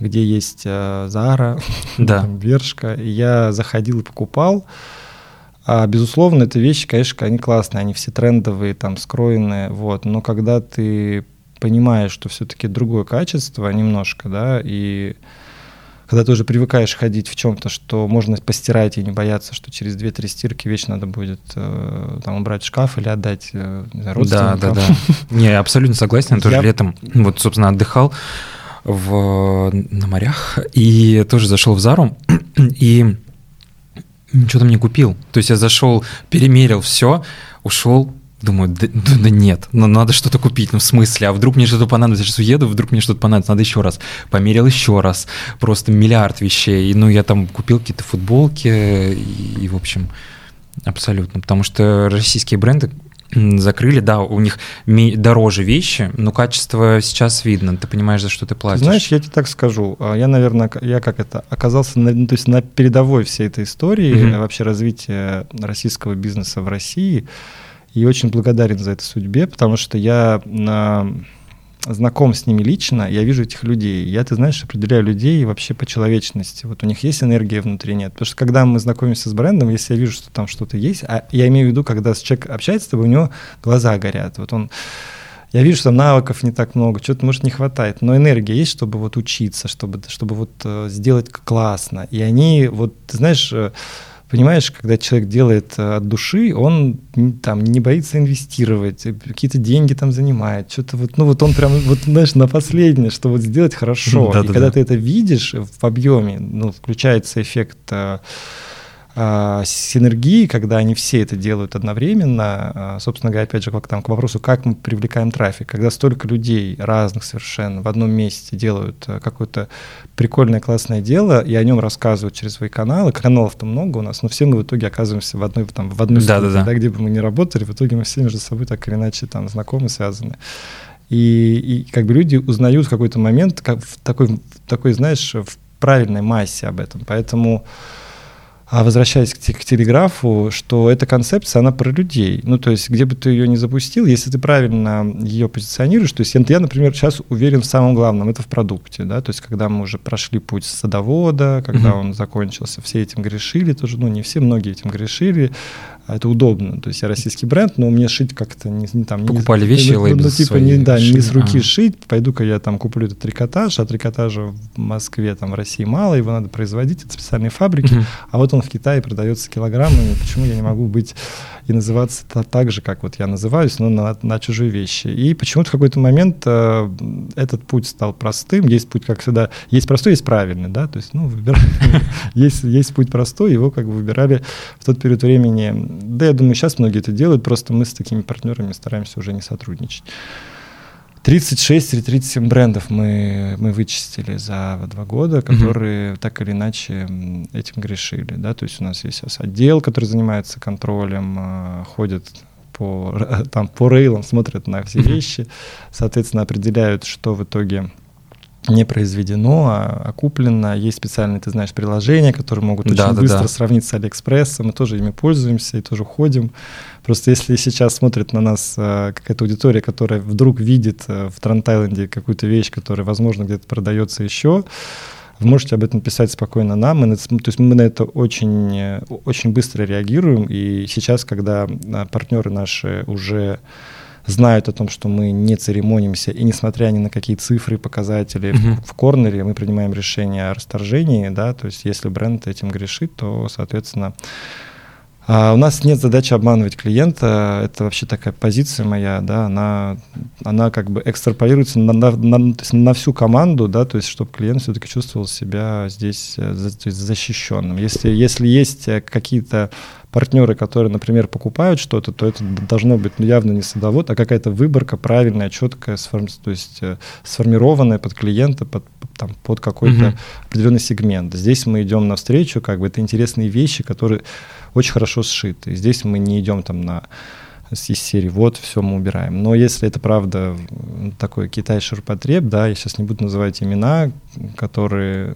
где есть э, Zara, да. там. И я заходил и покупал. А, безусловно, это вещи, конечно, они классные, они все трендовые, там, скроенные, вот. Но когда ты понимаешь, что все-таки другое качество немножко, да, и когда ты уже привыкаешь ходить в чем-то, что можно постирать и не бояться, что через 2-3 стирки вечно надо будет э, там убрать шкаф или отдать э, родственникам. Да, да, да. Не, абсолютно согласен. Я тоже летом вот, собственно, отдыхал в, на морях и тоже зашел в Зару и ничего там не купил. То есть я зашел, перемерил все, ушел, Думаю, да, да, да нет, но надо что-то купить, ну в смысле, а вдруг мне что-то понадобится, я сейчас уеду, вдруг мне что-то понадобится, надо еще раз. Померил еще раз, просто миллиард вещей. Ну я там купил какие-то футболки и, и в общем, абсолютно. Потому что российские бренды закрыли, да, у них дороже вещи, но качество сейчас видно, ты понимаешь, за что ты платишь. Знаешь, я тебе так скажу, а, я, наверное, я как это, оказался на, то есть на передовой всей этой истории mm-hmm. вообще развития российского бизнеса в России, и очень благодарен за это судьбе, потому что я на знаком с ними лично, я вижу этих людей. Я, ты знаешь, определяю людей вообще по человечности. Вот у них есть энергия внутри, нет. Потому что когда мы знакомимся с брендом, если я вижу, что там что-то есть, а я имею в виду, когда человек общается с тобой, у него глаза горят. Вот он я вижу, что навыков не так много, что-то, может, не хватает, но энергия есть, чтобы вот учиться, чтобы, чтобы вот э, сделать классно. И они, вот, ты знаешь, э, понимаешь, когда человек делает э, от души, он там не боится инвестировать, э, какие-то деньги там занимает, что-то вот, ну вот он прям, вот знаешь, на последнее, что вот сделать хорошо. Да, и да, когда да. ты это видишь в объеме, ну, включается эффект э, синергии, когда они все это делают одновременно, а, собственно говоря, опять же, как там к вопросу, как мы привлекаем трафик, когда столько людей разных совершенно в одном месте делают а, какое-то прикольное, классное дело, и о нем рассказывают через свои каналы, каналов-то много у нас, но все мы в итоге оказываемся в одной, там, в одной да, студии, да, да. Да, где бы мы ни работали, в итоге мы все между собой так или иначе там знакомы, связаны. И, и как бы люди узнают в какой-то момент, как в такой, в такой, знаешь, в правильной массе об этом. Поэтому а возвращаясь к, к телеграфу, что эта концепция, она про людей. Ну, то есть, где бы ты ее ни запустил, если ты правильно ее позиционируешь, то есть я, например, сейчас уверен в самом главном, это в продукте, да, то есть, когда мы уже прошли путь садовода, когда mm-hmm. он закончился, все этим грешили, тоже, ну, не все, многие этим грешили, это удобно. То есть я российский бренд, но мне шить как-то не, не там... Покупали не, вещи, ну, ну, ну, типа, не, да, шили. не с руки а. шить, пойду-ка я там куплю этот трикотаж, а трикотажа в Москве, там в России мало, его надо производить, это специальные фабрики, а вот он в Китае продается килограммами, почему я не могу быть и называться так же, как вот я называюсь, но на, на чужие вещи. И почему-то в какой-то момент э, этот путь стал простым, есть путь, как всегда, есть простой, есть правильный, да, то есть, ну, есть, есть путь простой, его как бы выбирали в тот период времени да, я думаю, сейчас многие это делают, просто мы с такими партнерами стараемся уже не сотрудничать. 36 или 37 брендов мы, мы вычистили за два года, которые mm-hmm. так или иначе этим грешили. Да? То есть у нас есть сейчас отдел, который занимается контролем, а, ходит по, там, по рейлам, смотрят на все вещи, соответственно, определяют, что в итоге не произведено, а, а куплено. Есть специальные, ты знаешь, приложения, которые могут очень да, быстро да. сравнить с Алиэкспрессом. Мы тоже ими пользуемся и тоже ходим. Просто если сейчас смотрит на нас а, какая-то аудитория, которая вдруг видит а, в Трантайленде какую-то вещь, которая, возможно, где-то продается еще, вы можете об этом писать спокойно нам. Мы, то есть мы на это очень, очень быстро реагируем. И сейчас, когда а, партнеры наши уже знают о том, что мы не церемонимся, и несмотря ни на какие цифры, показатели uh-huh. в, в корнере, мы принимаем решение о расторжении, да, то есть если бренд этим грешит, то, соответственно, а у нас нет задачи обманывать клиента, это вообще такая позиция моя, да, она, она как бы экстраполируется на, на, на, на всю команду, да, то есть чтобы клиент все-таки чувствовал себя здесь э, защищенным. Если, если есть э, какие-то партнеры, которые, например, покупают что-то, то это должно быть явно не садовод, а какая-то выборка правильная, четкая, сформ... то есть э, сформированная под клиента, под, там, под какой-то uh-huh. определенный сегмент. Здесь мы идем навстречу, как бы это интересные вещи, которые очень хорошо сшиты. Здесь мы не идем там на из серии «вот, все мы убираем». Но если это правда такой Китай ширпотреб, да, я сейчас не буду называть имена, которые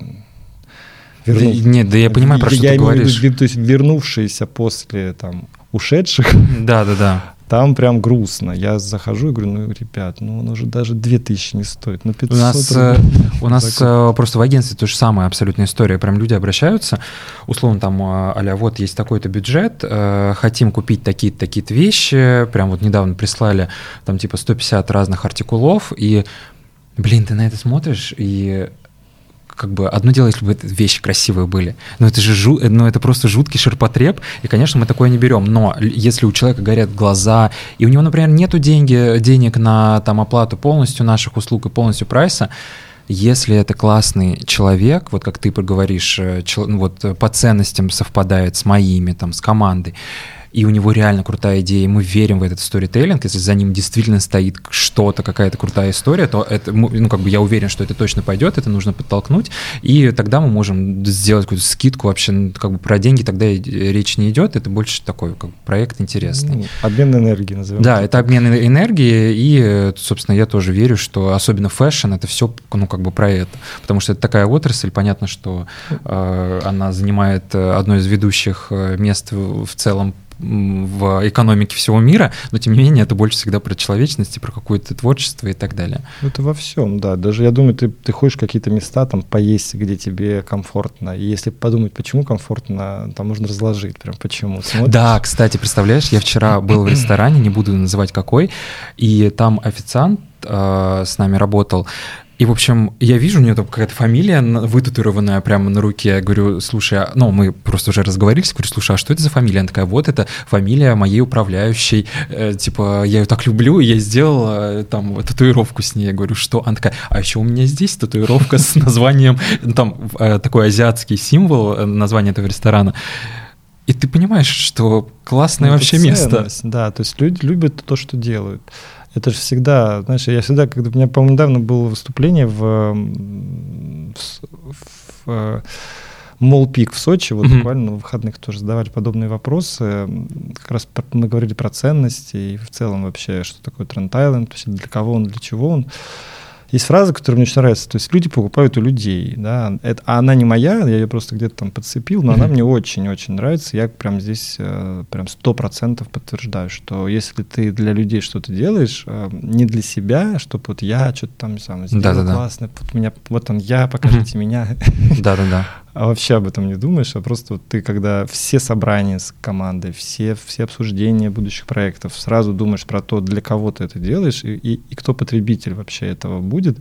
Верну... Да, нет, да я понимаю, про что я ты говоришь. Виду, то есть вернувшиеся после там ушедших. Да, да, да. Там прям грустно. Я захожу и говорю, ну, ребят, ну, он уже даже 2000 не стоит, ну, 500 У нас, э, у нас э, просто в агентстве то же самое абсолютная история. Прям люди обращаются, условно там, а вот есть такой-то бюджет, хотим купить такие-то такие-то вещи, прям вот недавно прислали там типа 150 разных артикулов, и, блин, ты на это смотришь, и как бы одно дело, если бы вещи красивые были, но это же жу, ну, это просто жуткий ширпотреб, и, конечно, мы такое не берем. Но если у человека горят глаза, и у него, например, нету деньги, денег на там оплату полностью наших услуг и полностью прайса, если это классный человек, вот как ты проговоришь, э, ну, вот по ценностям совпадает с моими, там, с командой, и у него реально крутая идея, и мы верим в этот сторителлинг, если за ним действительно стоит что-то, какая-то крутая история, то это, ну, как бы я уверен, что это точно пойдет, это нужно подтолкнуть, и тогда мы можем сделать какую-то скидку вообще, ну, как бы про деньги тогда речь не идет, это больше такой как проект интересный. Ну, обмен энергией назовем. Да, это обмен энергией, и, собственно, я тоже верю, что особенно fashion, это все, ну, как бы про это, потому что это такая отрасль, понятно, что э, она занимает э, одно из ведущих э, мест в целом в экономике всего мира, но тем не менее это больше всегда про человечность и про какое-то творчество и так далее. Ну, это во всем, да. Даже я думаю, ты, ты ходишь в какие-то места, там, поесть, где тебе комфортно. И если подумать, почему комфортно, там можно разложить прям почему. Смотришь? Да, кстати, представляешь, я вчера был в ресторане, не буду называть какой, и там официант э, с нами работал, и, в общем, я вижу, у нее там какая-то фамилия вытатуированная прямо на руке. Я говорю, слушай, а... ну, мы просто уже разговорились, говорю, слушай, а что это за фамилия? Она такая, вот это фамилия моей управляющей, э, типа, я ее так люблю, и я сделал э, там татуировку с ней. Я говорю, что? Она такая, а еще у меня здесь татуировка с названием, там э, такой азиатский символ, э, название этого ресторана. И ты понимаешь, что классное ну, вообще место. Да, то есть люди любят то, что делают. Это же всегда, знаешь, я всегда, когда у меня, по-моему, недавно было выступление в, в, в Молпик в Сочи, вот mm-hmm. буквально на выходных тоже задавали подобные вопросы. Как раз мы говорили про ценности и в целом вообще, что такое Тренд Айленд, для кого он, для чего он. Есть фраза, которая мне очень нравится, то есть люди покупают у людей, да, это, а она не моя, я ее просто где-то там подцепил, но mm-hmm. она мне очень-очень нравится, я прям здесь э, прям сто процентов подтверждаю, что если ты для людей что-то делаешь, э, не для себя, чтобы вот я что-то там сам сделал Да-да-да. классно, вот, меня, вот он я, покажите mm-hmm. меня. Да-да-да а вообще об этом не думаешь, а просто вот ты, когда все собрания с командой, все, все обсуждения будущих проектов, сразу думаешь про то, для кого ты это делаешь и, и, и кто потребитель вообще этого будет,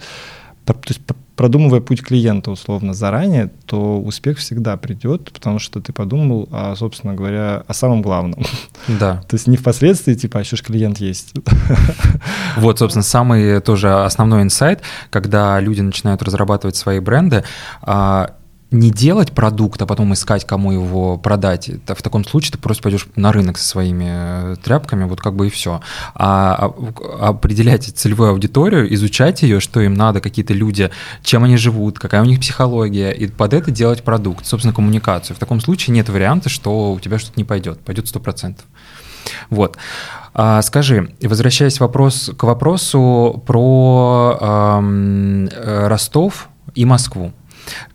то есть продумывая путь клиента условно заранее, то успех всегда придет, потому что ты подумал, о, собственно говоря, о самом главном. Да. То есть не впоследствии, типа, а еще ж клиент есть. Вот, собственно, самый тоже основной инсайт, когда люди начинают разрабатывать свои бренды, а, не делать продукт, а потом искать, кому его продать. Это, в таком случае ты просто пойдешь на рынок со своими э, тряпками, вот как бы и все. А, а определять целевую аудиторию, изучать ее, что им надо, какие-то люди, чем они живут, какая у них психология, и под это делать продукт, собственно, коммуникацию. В таком случае нет варианта, что у тебя что-то не пойдет, пойдет 100%. Вот. А, скажи, возвращаясь вопрос, к вопросу про эм, Ростов и Москву.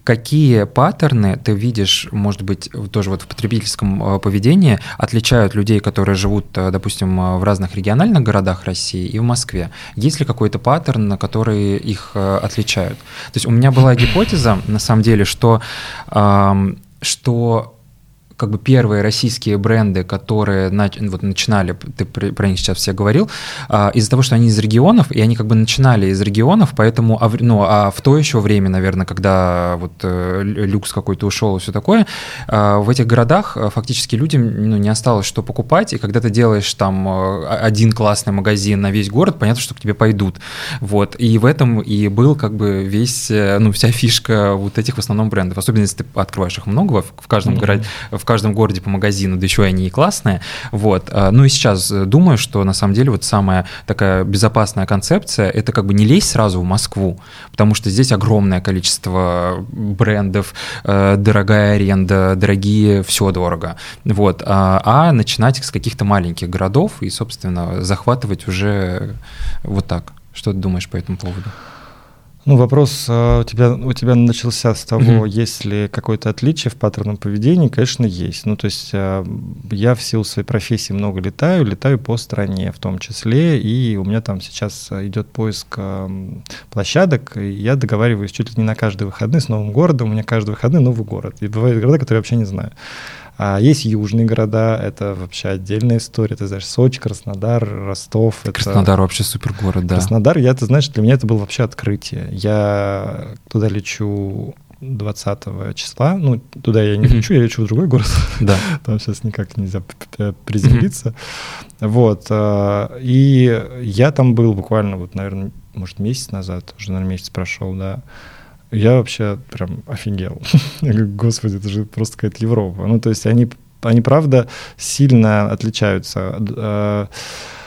Какие паттерны ты видишь, может быть, тоже вот в потребительском э, поведении отличают людей, которые живут, э, допустим, э, в разных региональных городах России и в Москве? Есть ли какой-то паттерн, на который их отличают? То есть у меня была гипотеза, на самом деле, что, что как бы первые российские бренды, которые вот начинали, ты про них сейчас все говорил, а, из-за того, что они из регионов, и они как бы начинали из регионов, поэтому, а ну, а в то еще время, наверное, когда вот э, люкс какой-то ушел и все такое, а, в этих городах э, фактически людям ну, не осталось что покупать, и когда ты делаешь там э, один классный магазин на весь город, понятно, что к тебе пойдут, вот, и в этом и был как бы весь, ну, вся фишка вот этих в основном брендов, особенно если ты открываешь их много в каждом mm-hmm. городе, в каждом городе по магазину, да еще и они и классные. Вот. А, ну и сейчас э, думаю, что на самом деле вот самая такая безопасная концепция – это как бы не лезть сразу в Москву, потому что здесь огромное количество брендов, э, дорогая аренда, дорогие, все дорого. Вот. А, а начинать с каких-то маленьких городов и, собственно, захватывать уже вот так. Что ты думаешь по этому поводу? Ну, вопрос э, у тебя, у тебя начался с того, mm-hmm. есть ли какое-то отличие в паттерном поведении. Конечно, есть. Ну, то есть э, я в силу своей профессии много летаю, летаю по стране в том числе, и у меня там сейчас идет поиск э, площадок, и я договариваюсь чуть ли не на каждый выходный с новым городом. У меня каждый выходный новый город. И бывают города, которые я вообще не знаю. А есть южные города, это вообще отдельная история. Ты знаешь, Сочи, Краснодар, Ростов. Краснодар это... вообще супер город, да. Краснодар, я, ты знаешь, для меня это было вообще открытие. Я туда лечу 20 числа. Ну, туда я не лечу, я лечу в другой город. Да. Там сейчас никак нельзя приземлиться. Вот. А, и я там был буквально, вот, наверное, может, месяц назад, уже, наверное, месяц прошел, да. Я вообще прям офигел. Господи, это же просто какая-то Европа. Ну, то есть они, они правда сильно отличаются э,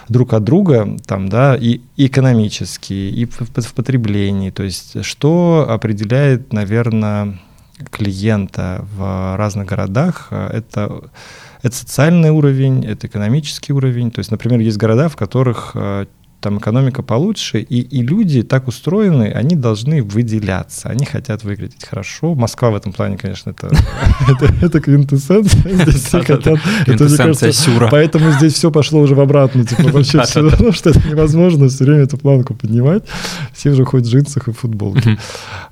друг от друга, там, да, и экономически, и в, в потреблении. То есть что определяет, наверное, клиента в разных городах, это это социальный уровень, это экономический уровень. То есть, например, есть города, в которых э, там экономика получше, и, и люди так устроены, они должны выделяться, они хотят выглядеть хорошо. Москва в этом плане, конечно, это, это, это квинтэссенция. Здесь все хотят, квинтэссенция сюра. Поэтому здесь все пошло уже в обратную, типа вообще все равно, что это невозможно все время эту планку поднимать. Все уже ходят в джинсах и футболке.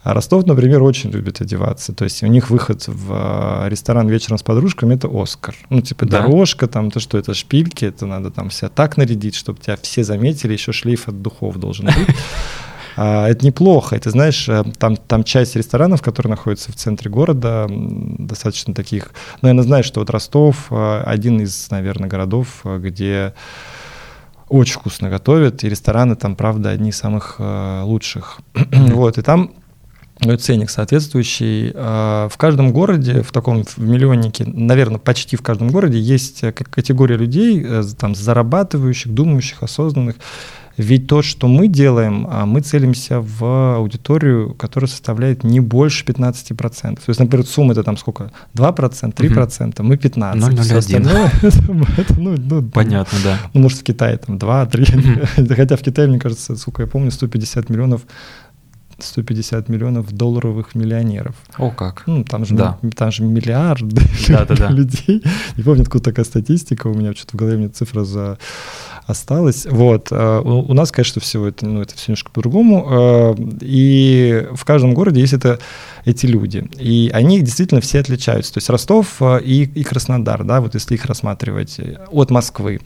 А Ростов, например, очень любит одеваться. То есть у них выход в а, ресторан вечером с подружками — это Оскар. Ну, типа дорожка, там, то что, это шпильки, это надо там себя так нарядить, чтобы тебя все заметили, еще шлейф от духов должен быть. А, это неплохо. И ты знаешь, э, там, там часть ресторанов, которые находятся в центре города, достаточно таких... Ну, наверное, знаешь, что вот Ростов э, один из, наверное, городов, э, где очень вкусно готовят, и рестораны там, правда, одни из самых лучших. вот, и там ценник соответствующий. В каждом городе, в таком в миллионнике, наверное, почти в каждом городе есть категория людей, там, зарабатывающих, думающих, осознанных, ведь то, что мы делаем, а, мы целимся в аудиторию, которая составляет не больше 15%. То есть, например, сумма это там сколько? 2%, 3%, угу. мы 15%. 0,01. это, ну, ну, Понятно, да. Ну, может, в Китае там 2-3. Угу. Хотя в Китае, мне кажется, сколько я помню, 150 миллионов 150 миллионов долларовых миллионеров. О, как. Ну, там же, да. там же миллиарды да, да, да. людей. Не помню, откуда такая статистика, у меня что-то в голове мне цифра за осталось. Вот. Э, у нас, конечно, все это, ну, это все немножко по-другому. Э, и в каждом городе есть это, эти люди. И они действительно все отличаются. То есть Ростов э, и, и Краснодар, да, вот если их рассматривать, от Москвы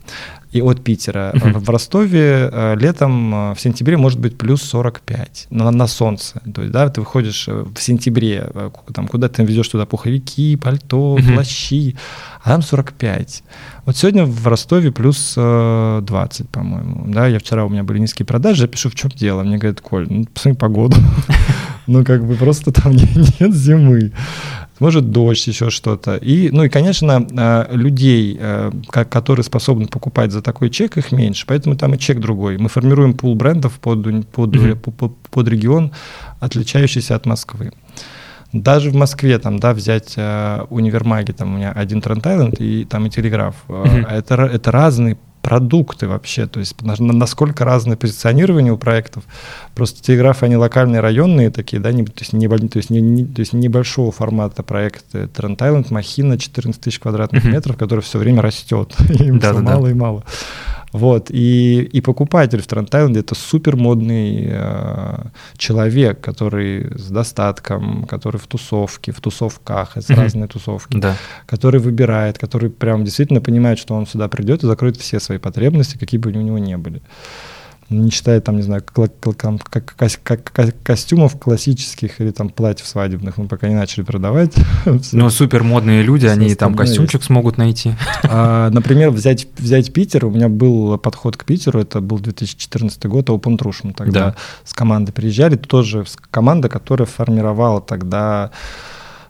и от Питера. Uh-huh. В Ростове летом, в сентябре может быть плюс 45 на, на солнце. То есть, да, ты выходишь в сентябре, там, куда ты везешь туда пуховики, пальто, uh-huh. плащи, а там 45. Вот сегодня в Ростове плюс 20, э, по-моему. Да, я вчера, у меня были низкие продажи, я пишу, в чем дело? Мне говорят, Коль, ну, посмотри погоду. Ну, как бы просто там нет зимы. Может, дождь, еще что-то. И, ну и, конечно, э, людей, э, которые способны покупать за такой чек, их меньше, поэтому там и чек другой. Мы формируем пул брендов под, под, под, под регион, отличающийся от Москвы. Даже в Москве, там, да, взять э, универмаги, там у меня один Тренд Айленд и там и Телеграф. Mm-hmm. Это, это разные продукты вообще, то есть насколько разное позиционирование у проектов. Просто телеграфы, они локальные, районные такие, да, не, то, есть не, то, есть не, не, то есть небольшого формата проекты. Тренд Айленд, Махина, 14 тысяч квадратных mm-hmm. метров, который все время растет. Им да, все да, мало да. и мало. Вот, и, и покупатель в Трентайленде это супер модный э, человек, который с достатком, который в тусовке, в тусовках, это mm-hmm. разные тусовки, да. который выбирает, который прям действительно понимает, что он сюда придет и закроет все свои потребности, какие бы у него ни были не считая там, не знаю, костюмов классических или там платьев свадебных, мы пока не начали продавать. Ну, супер модные люди, они там костюмчик смогут найти. А, например, взять, взять Питер, у меня был подход к Питеру, это был 2014 год, Open Trush мы тогда с командой приезжали, тоже команда, которая формировала тогда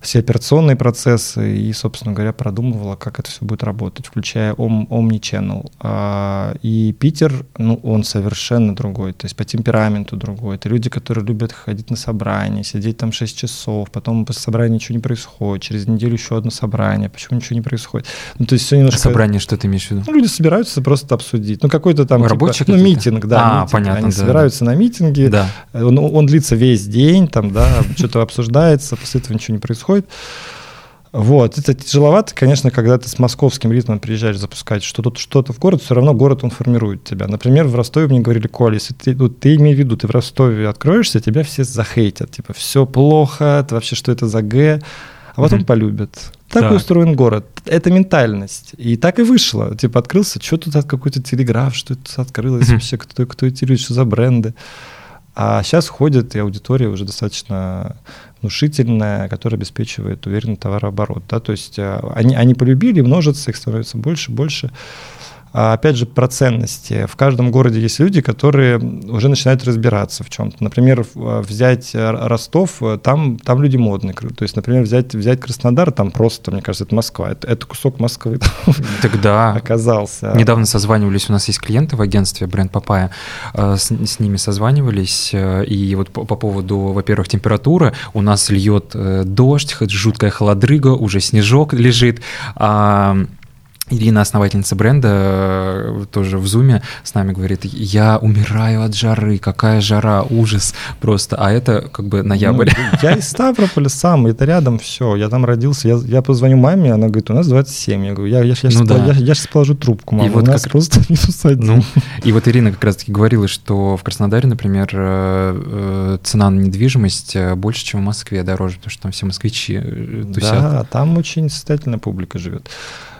все операционные процессы и, собственно говоря, продумывала, как это все будет работать, включая Om, Omnichannel. А, и Питер, ну, он совершенно другой, то есть по темпераменту другой. Это люди, которые любят ходить на собрания, сидеть там 6 часов, потом после собрания ничего не происходит, через неделю еще одно собрание, почему ничего не происходит. Ну, то есть все немножко... Собрание, что ты имеешь в виду? Ну, люди собираются просто обсудить. Ну, какой-то там... Рабочий типа, Ну, митинг, да. А, митинг. понятно. Они да, собираются да. на митинге, да. он, он длится весь день, там, да, что-то обсуждается, после этого ничего не происходит. Вот, это тяжеловато, конечно, когда ты с московским ритмом приезжаешь запускать что-то что в город, все равно город, он формирует тебя. Например, в Ростове мне говорили, Коля, если ты, ну, ты имей в виду, ты в Ростове откроешься, тебя все захейтят, типа, все плохо, это вообще что это за Г, а потом mm-hmm. полюбят. Так, так устроен город. Это ментальность. И так и вышло. Типа открылся, что тут какой-то телеграф, что это открылось mm-hmm. вообще, кто, кто эти что за бренды. А сейчас ходит и аудитория уже достаточно внушительная, которая обеспечивает уверенный товарооборот. Да? То есть э, они, они полюбили, множатся, их становится больше, больше. А опять же, про ценности. В каждом городе есть люди, которые уже начинают разбираться в чем-то. Например, э, взять Ростов, э, там, там люди модные. То есть, например, взять, взять Краснодар, там просто, мне кажется, это Москва. Это, это кусок Москвы Тогда оказался. Недавно созванивались, у нас есть клиенты в агентстве бренд Папая, э, с, с ними созванивались, и вот по, по поводу, во-первых, температуры, у нас льет дождь, жуткая холодрыга, уже снежок лежит, а Ирина, основательница бренда, э, тоже в зуме с нами говорит, я умираю от жары, какая жара, ужас просто, а это как бы ноябрь. Ну, я из Ставрополя сам, это рядом все, я там родился, я, я позвоню маме, она говорит, у нас 27, я говорю, я, я, я, ну, сейчас, да. я, я сейчас положу трубку, мама, и вот у нас как... просто минус один. Ну, и вот Ирина как раз-таки говорила, что в Краснодаре, например, э, э, цена на недвижимость больше, чем в Москве, дороже, потому что там все москвичи тусят. Да, там очень состоятельная публика живет.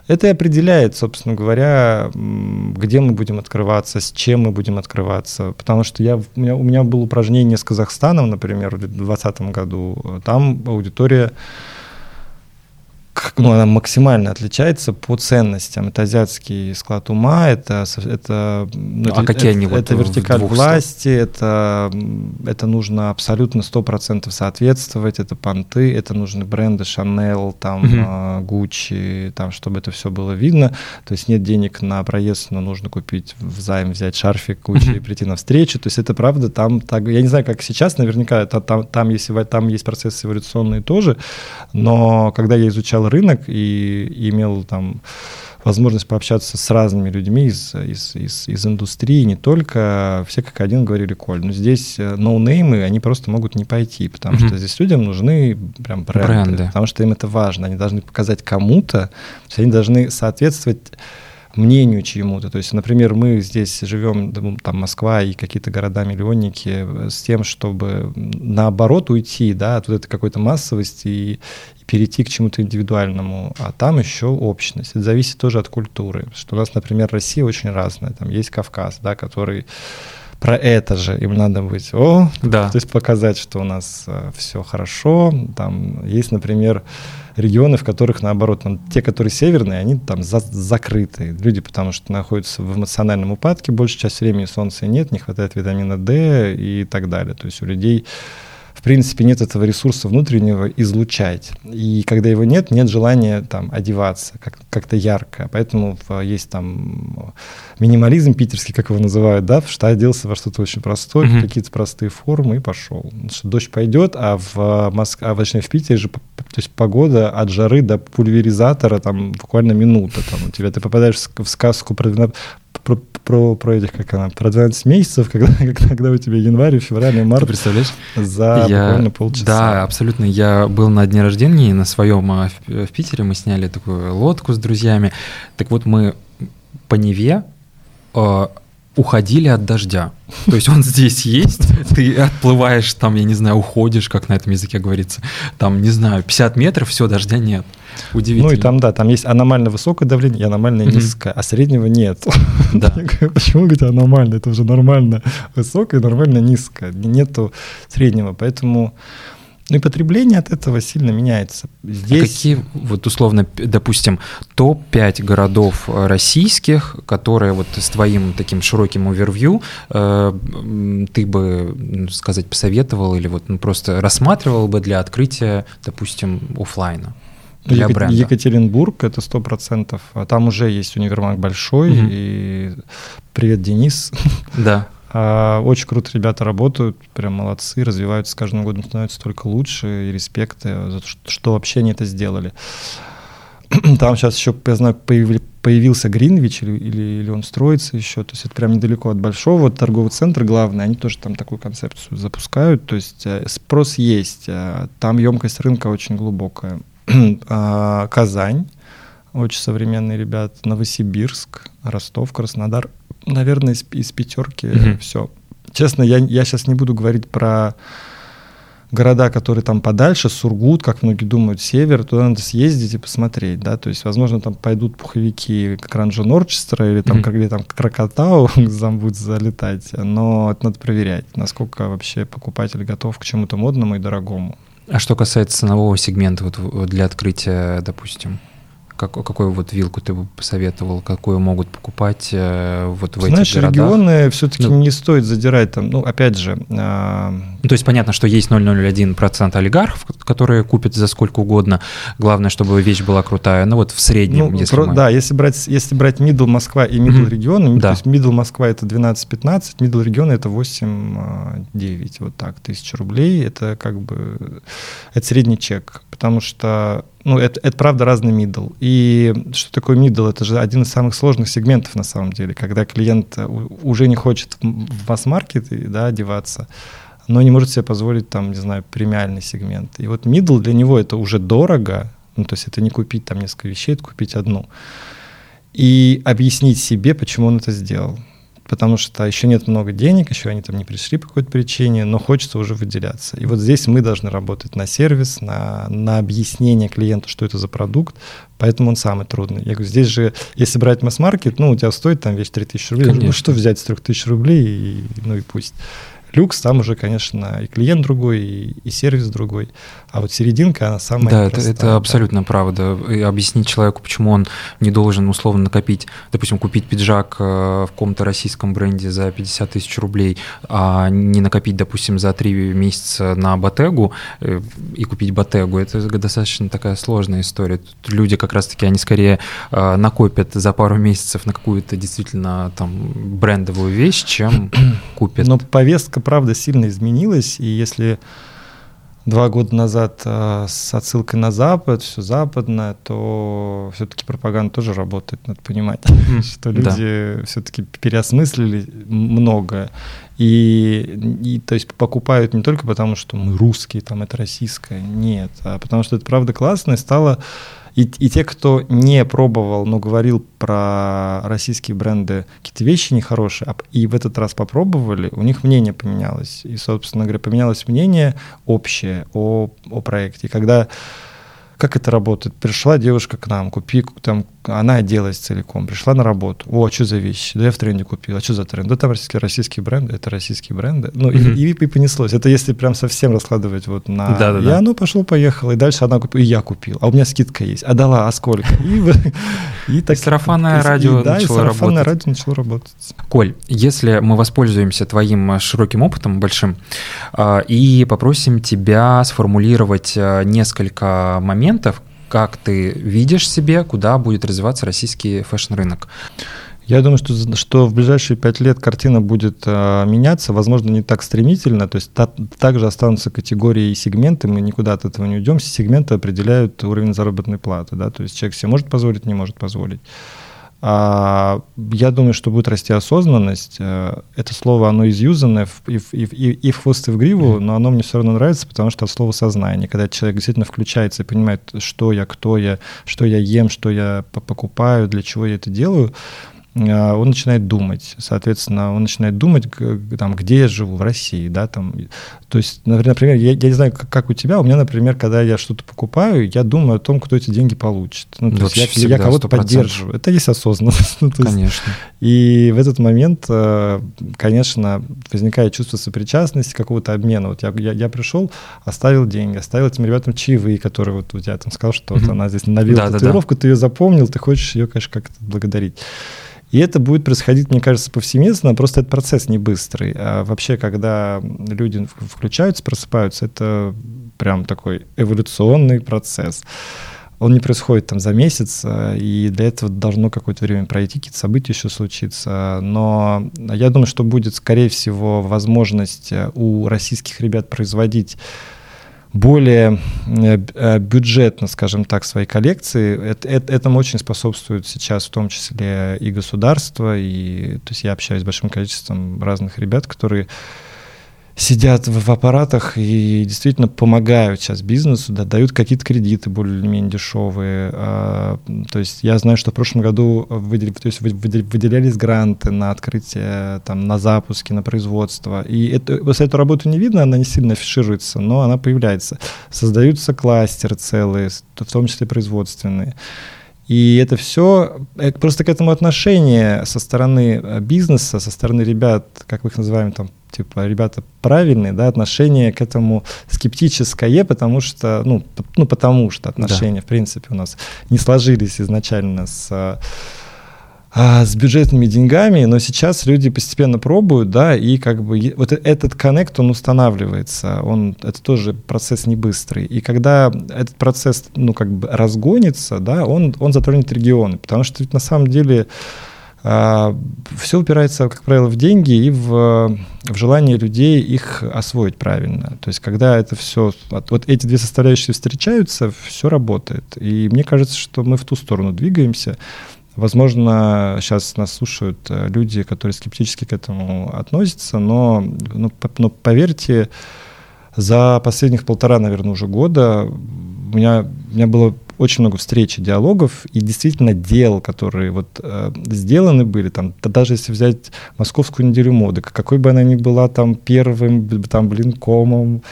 Это и определяет, собственно говоря, где мы будем открываться, с чем мы будем открываться. Потому что я, у, меня, у меня было упражнение с Казахстаном, например, в 2020 году. Там аудитория ну, она максимально отличается по ценностям. Это азиатский склад ума, это, это, ну, а это, какие это, они это, вот это вертикаль власти, это, это нужно абсолютно 100% соответствовать, это понты, это нужны бренды Chanel, там, угу. Gucci, там, чтобы это все было видно. То есть нет денег на проезд, но нужно купить в займ, взять шарфик Gucci угу. и прийти на встречу. То есть это правда там так, я не знаю, как сейчас, наверняка это, там, там, есть, там есть процессы эволюционные тоже, но когда я изучал рынок и имел там возможность пообщаться с разными людьми из, из, из, из индустрии, не только, все как один говорили, Коль, ну здесь э, ноунеймы, они просто могут не пойти, потому mm-hmm. что здесь людям нужны прям бренды, бренды, потому что им это важно, они должны показать кому-то, они должны соответствовать мнению чьему-то. То есть, например, мы здесь живем, там Москва и какие-то города-миллионники, э, с тем, чтобы наоборот уйти да, от вот этой какой-то массовости и, перейти к чему-то индивидуальному. А там еще общность. Это зависит тоже от культуры. Что у нас, например, Россия очень разная. Там есть Кавказ, да, который про это же им надо быть. О, да. то есть показать, что у нас э, все хорошо. Там есть, например, регионы, в которых, наоборот, там, те, которые северные, они там за закрыты. Люди, потому что находятся в эмоциональном упадке, большую часть времени солнца нет, не хватает витамина D и так далее. То есть у людей в принципе, нет этого ресурса внутреннего излучать. И когда его нет, нет желания там одеваться как- как-то ярко. Поэтому есть там минимализм питерский, как его называют, да, что оделся во что-то очень простое, mm-hmm. какие-то простые формы и пошел. Что дождь пойдет, а в Москве, а, точнее в Питере же, то есть погода от жары до пульверизатора там буквально минута. Там, у тебя ты попадаешь в сказку про, про, про, этих, как она, про 12 месяцев, когда, когда у тебя январь, февраль март. Ты представляешь? За я, буквально полчаса. Да, абсолютно. Я был на дне рождения на своем а, в, в Питере, мы сняли такую лодку с друзьями. Так вот, мы по Неве э, уходили от дождя. То есть он здесь есть, ты отплываешь, там, я не знаю, уходишь, как на этом языке говорится, там, не знаю, 50 метров, все, дождя нет. Удивительно. Ну и там, да, там есть аномально высокое давление и аномально низкое, а среднего нет. Да. Почему говорить аномально? Это уже нормально высокое и нормально низкое. Нету среднего, поэтому Ну и потребление от этого сильно меняется. А Здесь... А какие, вот условно, допустим, топ-5 городов э, российских, которые вот с твоим таким широким овервью э, ты бы, ну, сказать, посоветовал или вот ну, просто рассматривал бы для открытия, допустим, офлайна? Для Ек- бренда. Екатеринбург это сто процентов. А там уже есть универмаг большой. Угу. И привет, Денис. Да. А, очень круто ребята работают, прям молодцы, развиваются с каждым годом, становятся только лучше, и респекты за то, что вообще они это сделали. Там сейчас еще, я знаю, появился Гринвич, или, или, или он строится еще, то есть это прям недалеко от большого торгового центра главный, они тоже там такую концепцию запускают, то есть э, спрос есть, там емкость рынка очень глубокая. А, Казань, очень современные ребята, Новосибирск, Ростов, Краснодар, наверное, из, из пятерки угу. все. Честно, я, я сейчас не буду говорить про города, которые там подальше, Сургут, как многие думают, север, туда надо съездить и посмотреть, да, то есть, возможно, там пойдут пуховики Ранжо Норчестера или там, mm-hmm. где там Крокотау там будет залетать, но это надо проверять, насколько вообще покупатель готов к чему-то модному и дорогому. А что касается ценового сегмента вот для открытия, допустим? Как, какую вот вилку ты бы посоветовал, какую могут покупать э, вот в Знаешь, этих городах? регионы все-таки ну, не стоит задирать там, ну, опять же... Э... Ну, то есть понятно, что есть 0,01% олигархов, которые купят за сколько угодно, главное, чтобы вещь была крутая, ну вот в среднем, ну, если про, мы... Да, если брать, если брать middle Москва и middle mm-hmm. регионы, да. то есть middle Москва это 12-15, middle регионы это 8-9, вот так, тысяч рублей, это как бы, это средний чек, потому что ну, это, это правда разный middle. И что такое middle? Это же один из самых сложных сегментов на самом деле, когда клиент э, уже не хочет в масс-маркет да, одеваться, но не может себе позволить там, не знаю, премиальный сегмент. И вот middle для него это уже дорого, ну, то есть это не купить там несколько вещей, это купить одну. И объяснить себе, почему он это сделал потому что еще нет много денег, еще они там не пришли по какой-то причине, но хочется уже выделяться. И вот здесь мы должны работать на сервис, на, на объяснение клиенту, что это за продукт, поэтому он самый трудный. Я говорю, здесь же, если брать масс-маркет, ну, у тебя стоит там вещь 3000 рублей, Конечно. ну, что взять с 3000 рублей, и, ну и пусть. Люкс, там уже, конечно, и клиент другой, и, и сервис другой. А вот серединка, она самая Да, это, это да. абсолютно правда. И объяснить человеку, почему он не должен условно накопить, допустим, купить пиджак э, в каком-то российском бренде за 50 тысяч рублей, а не накопить, допустим, за три месяца на Ботегу э, и купить Ботегу, это достаточно такая сложная история. Тут люди как раз-таки, они скорее э, накопят за пару месяцев на какую-то действительно там брендовую вещь, чем купят. Но повестка, правда, сильно изменилась, и если два года назад э, с отсылкой на Запад, все западное, то все-таки пропаганда тоже работает, надо понимать, что люди да. все-таки переосмыслили многое. И, и то есть покупают не только потому, что мы русские, там это российское, нет, а потому что это правда классно и стало и, и те, кто не пробовал, но говорил про российские бренды, какие-то вещи нехорошие, а, и в этот раз попробовали, у них мнение поменялось. И, собственно говоря, поменялось мнение общее о, о проекте. Когда как это работает? Пришла девушка к нам, купи, там, она оделась целиком, пришла на работу. О, а что за вещи? Да я в тренде купил. А что за тренд? Да там российские, российские бренды, это российские бренды. Ну, mm-hmm. и, и, и понеслось. Это если прям совсем раскладывать вот на... Да, да, и да. оно пошло, поехало. И дальше она купила, и я купил. А у меня скидка есть. А дала, а сколько? И, и так... Сарафанное радио да, начало работать. сарафанное радио начало работать. Коль, если мы воспользуемся твоим широким опытом большим а, и попросим тебя сформулировать а, несколько моментов, как ты видишь себе, куда будет развиваться российский fashion-рынок? Я думаю, что, что в ближайшие пять лет картина будет э, меняться, возможно, не так стремительно, то есть та, также останутся категории и сегменты, мы никуда от этого не уйдем, сегменты определяют уровень заработной платы, да, то есть человек себе может позволить, не может позволить. А, я думаю, что будет расти осознанность. Э, это слово, оно изюзанное и, в, и, и, и в хвост, и в гриву, но оно мне все равно нравится, потому что это слово сознание. Когда человек действительно включается и понимает, что я, кто я, что я ем, что я покупаю, для чего я это делаю, он начинает думать, соответственно, он начинает думать, там, где я живу, в России, да, там, то есть, например, я, я не знаю, как, как у тебя, у меня, например, когда я что-то покупаю, я думаю о том, кто эти деньги получит. Ну, то есть я, я кого-то 100%. поддерживаю. Это есть осознанность. ну, есть, конечно. И в этот момент, э, конечно, возникает чувство сопричастности, какого-то обмена. Вот я, я, я пришел, оставил деньги, оставил этим ребятам чаевые, которые вот у тебя там сказал, что вот она здесь навела да, татуировку, да, да. ты ее запомнил, ты хочешь ее, конечно, как-то благодарить. И это будет происходить, мне кажется, повсеместно, просто этот процесс не быстрый. А вообще, когда люди включаются, просыпаются, это прям такой эволюционный процесс. Он не происходит там за месяц, а, и для этого должно какое-то время пройти, какие-то события еще случиться. Но я думаю, что будет, скорее всего, возможность у российских ребят производить более э, э, бюджетно, скажем так, свои коллекции. Это, это, этому очень способствует сейчас в том числе и государство, и то есть я общаюсь с большим количеством разных ребят, которые сидят в, аппаратах и действительно помогают сейчас бизнесу, да, дают какие-то кредиты более-менее дешевые. А, то есть я знаю, что в прошлом году выделили, то есть выделялись гранты на открытие, там, на запуски, на производство. И это, если эту работу не видно, она не сильно афишируется, но она появляется. Создаются кластеры целые, в том числе производственные. И это все, э, просто к этому отношение со стороны э, бизнеса, со стороны ребят, как мы их называем, там, типа, ребята правильные, да, отношение к этому скептическое, потому что, ну, ну потому что отношения, да. в принципе, у нас не сложились изначально с а, с бюджетными деньгами, но сейчас люди постепенно пробуют, да, и как бы вот этот коннект, он устанавливается, он, это тоже процесс не быстрый. И когда этот процесс, ну, как бы разгонится, да, он, он затронет регионы, потому что ведь на самом деле все упирается, как правило, в деньги и в, в желание людей их освоить правильно. То есть, когда это все, вот эти две составляющие встречаются, все работает. И мне кажется, что мы в ту сторону двигаемся. Возможно, сейчас нас слушают э, люди, которые скептически к этому относятся, но, ну, но поверьте, за последних полтора, наверное, уже года у меня, у меня было очень много встреч и диалогов, и действительно дел, которые вот э, сделаны были, там, да, даже если взять Московскую неделю моды, какой бы она ни была там первым, там, блин, комом,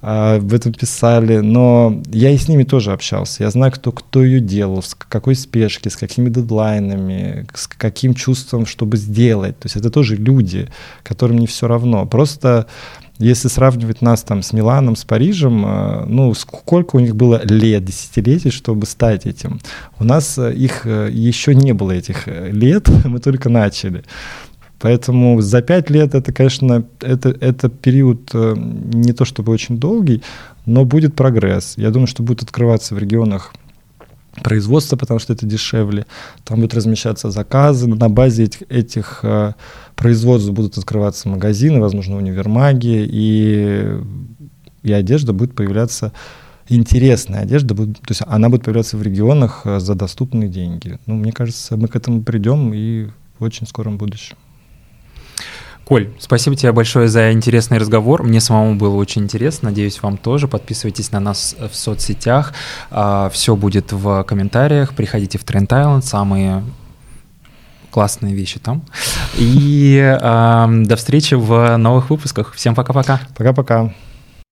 э, в этом писали, но я и с ними тоже общался. Я знаю, кто, кто ее делал, с какой спешки, с какими дедлайнами, с каким чувством, чтобы сделать. То есть это тоже люди, которым не все равно. Просто если сравнивать нас там с Миланом, с Парижем, э, ну, сколько у них было лет, десятилетий, чтобы стать этим? У нас э, их э, еще не было, этих лет, мы только начали. Поэтому за пять лет это, конечно, это, это период не то чтобы очень долгий, но будет прогресс. Я думаю, что будет открываться в регионах производство, потому что это дешевле. Там будут размещаться заказы. На базе этих, этих э, производств будут открываться магазины, возможно, универмаги, и, и одежда будет появляться интересная одежда, будет, то есть она будет появляться в регионах э, за доступные деньги. Ну, мне кажется, мы к этому придем и в очень скором будущем. Коль, спасибо тебе большое за интересный разговор. Мне самому было очень интересно. Надеюсь, вам тоже. Подписывайтесь на нас в соцсетях. А, Все будет в комментариях. Приходите в Trend Island. Самые классные вещи там. И э, до встречи в новых выпусках. Всем пока-пока. Пока-пока.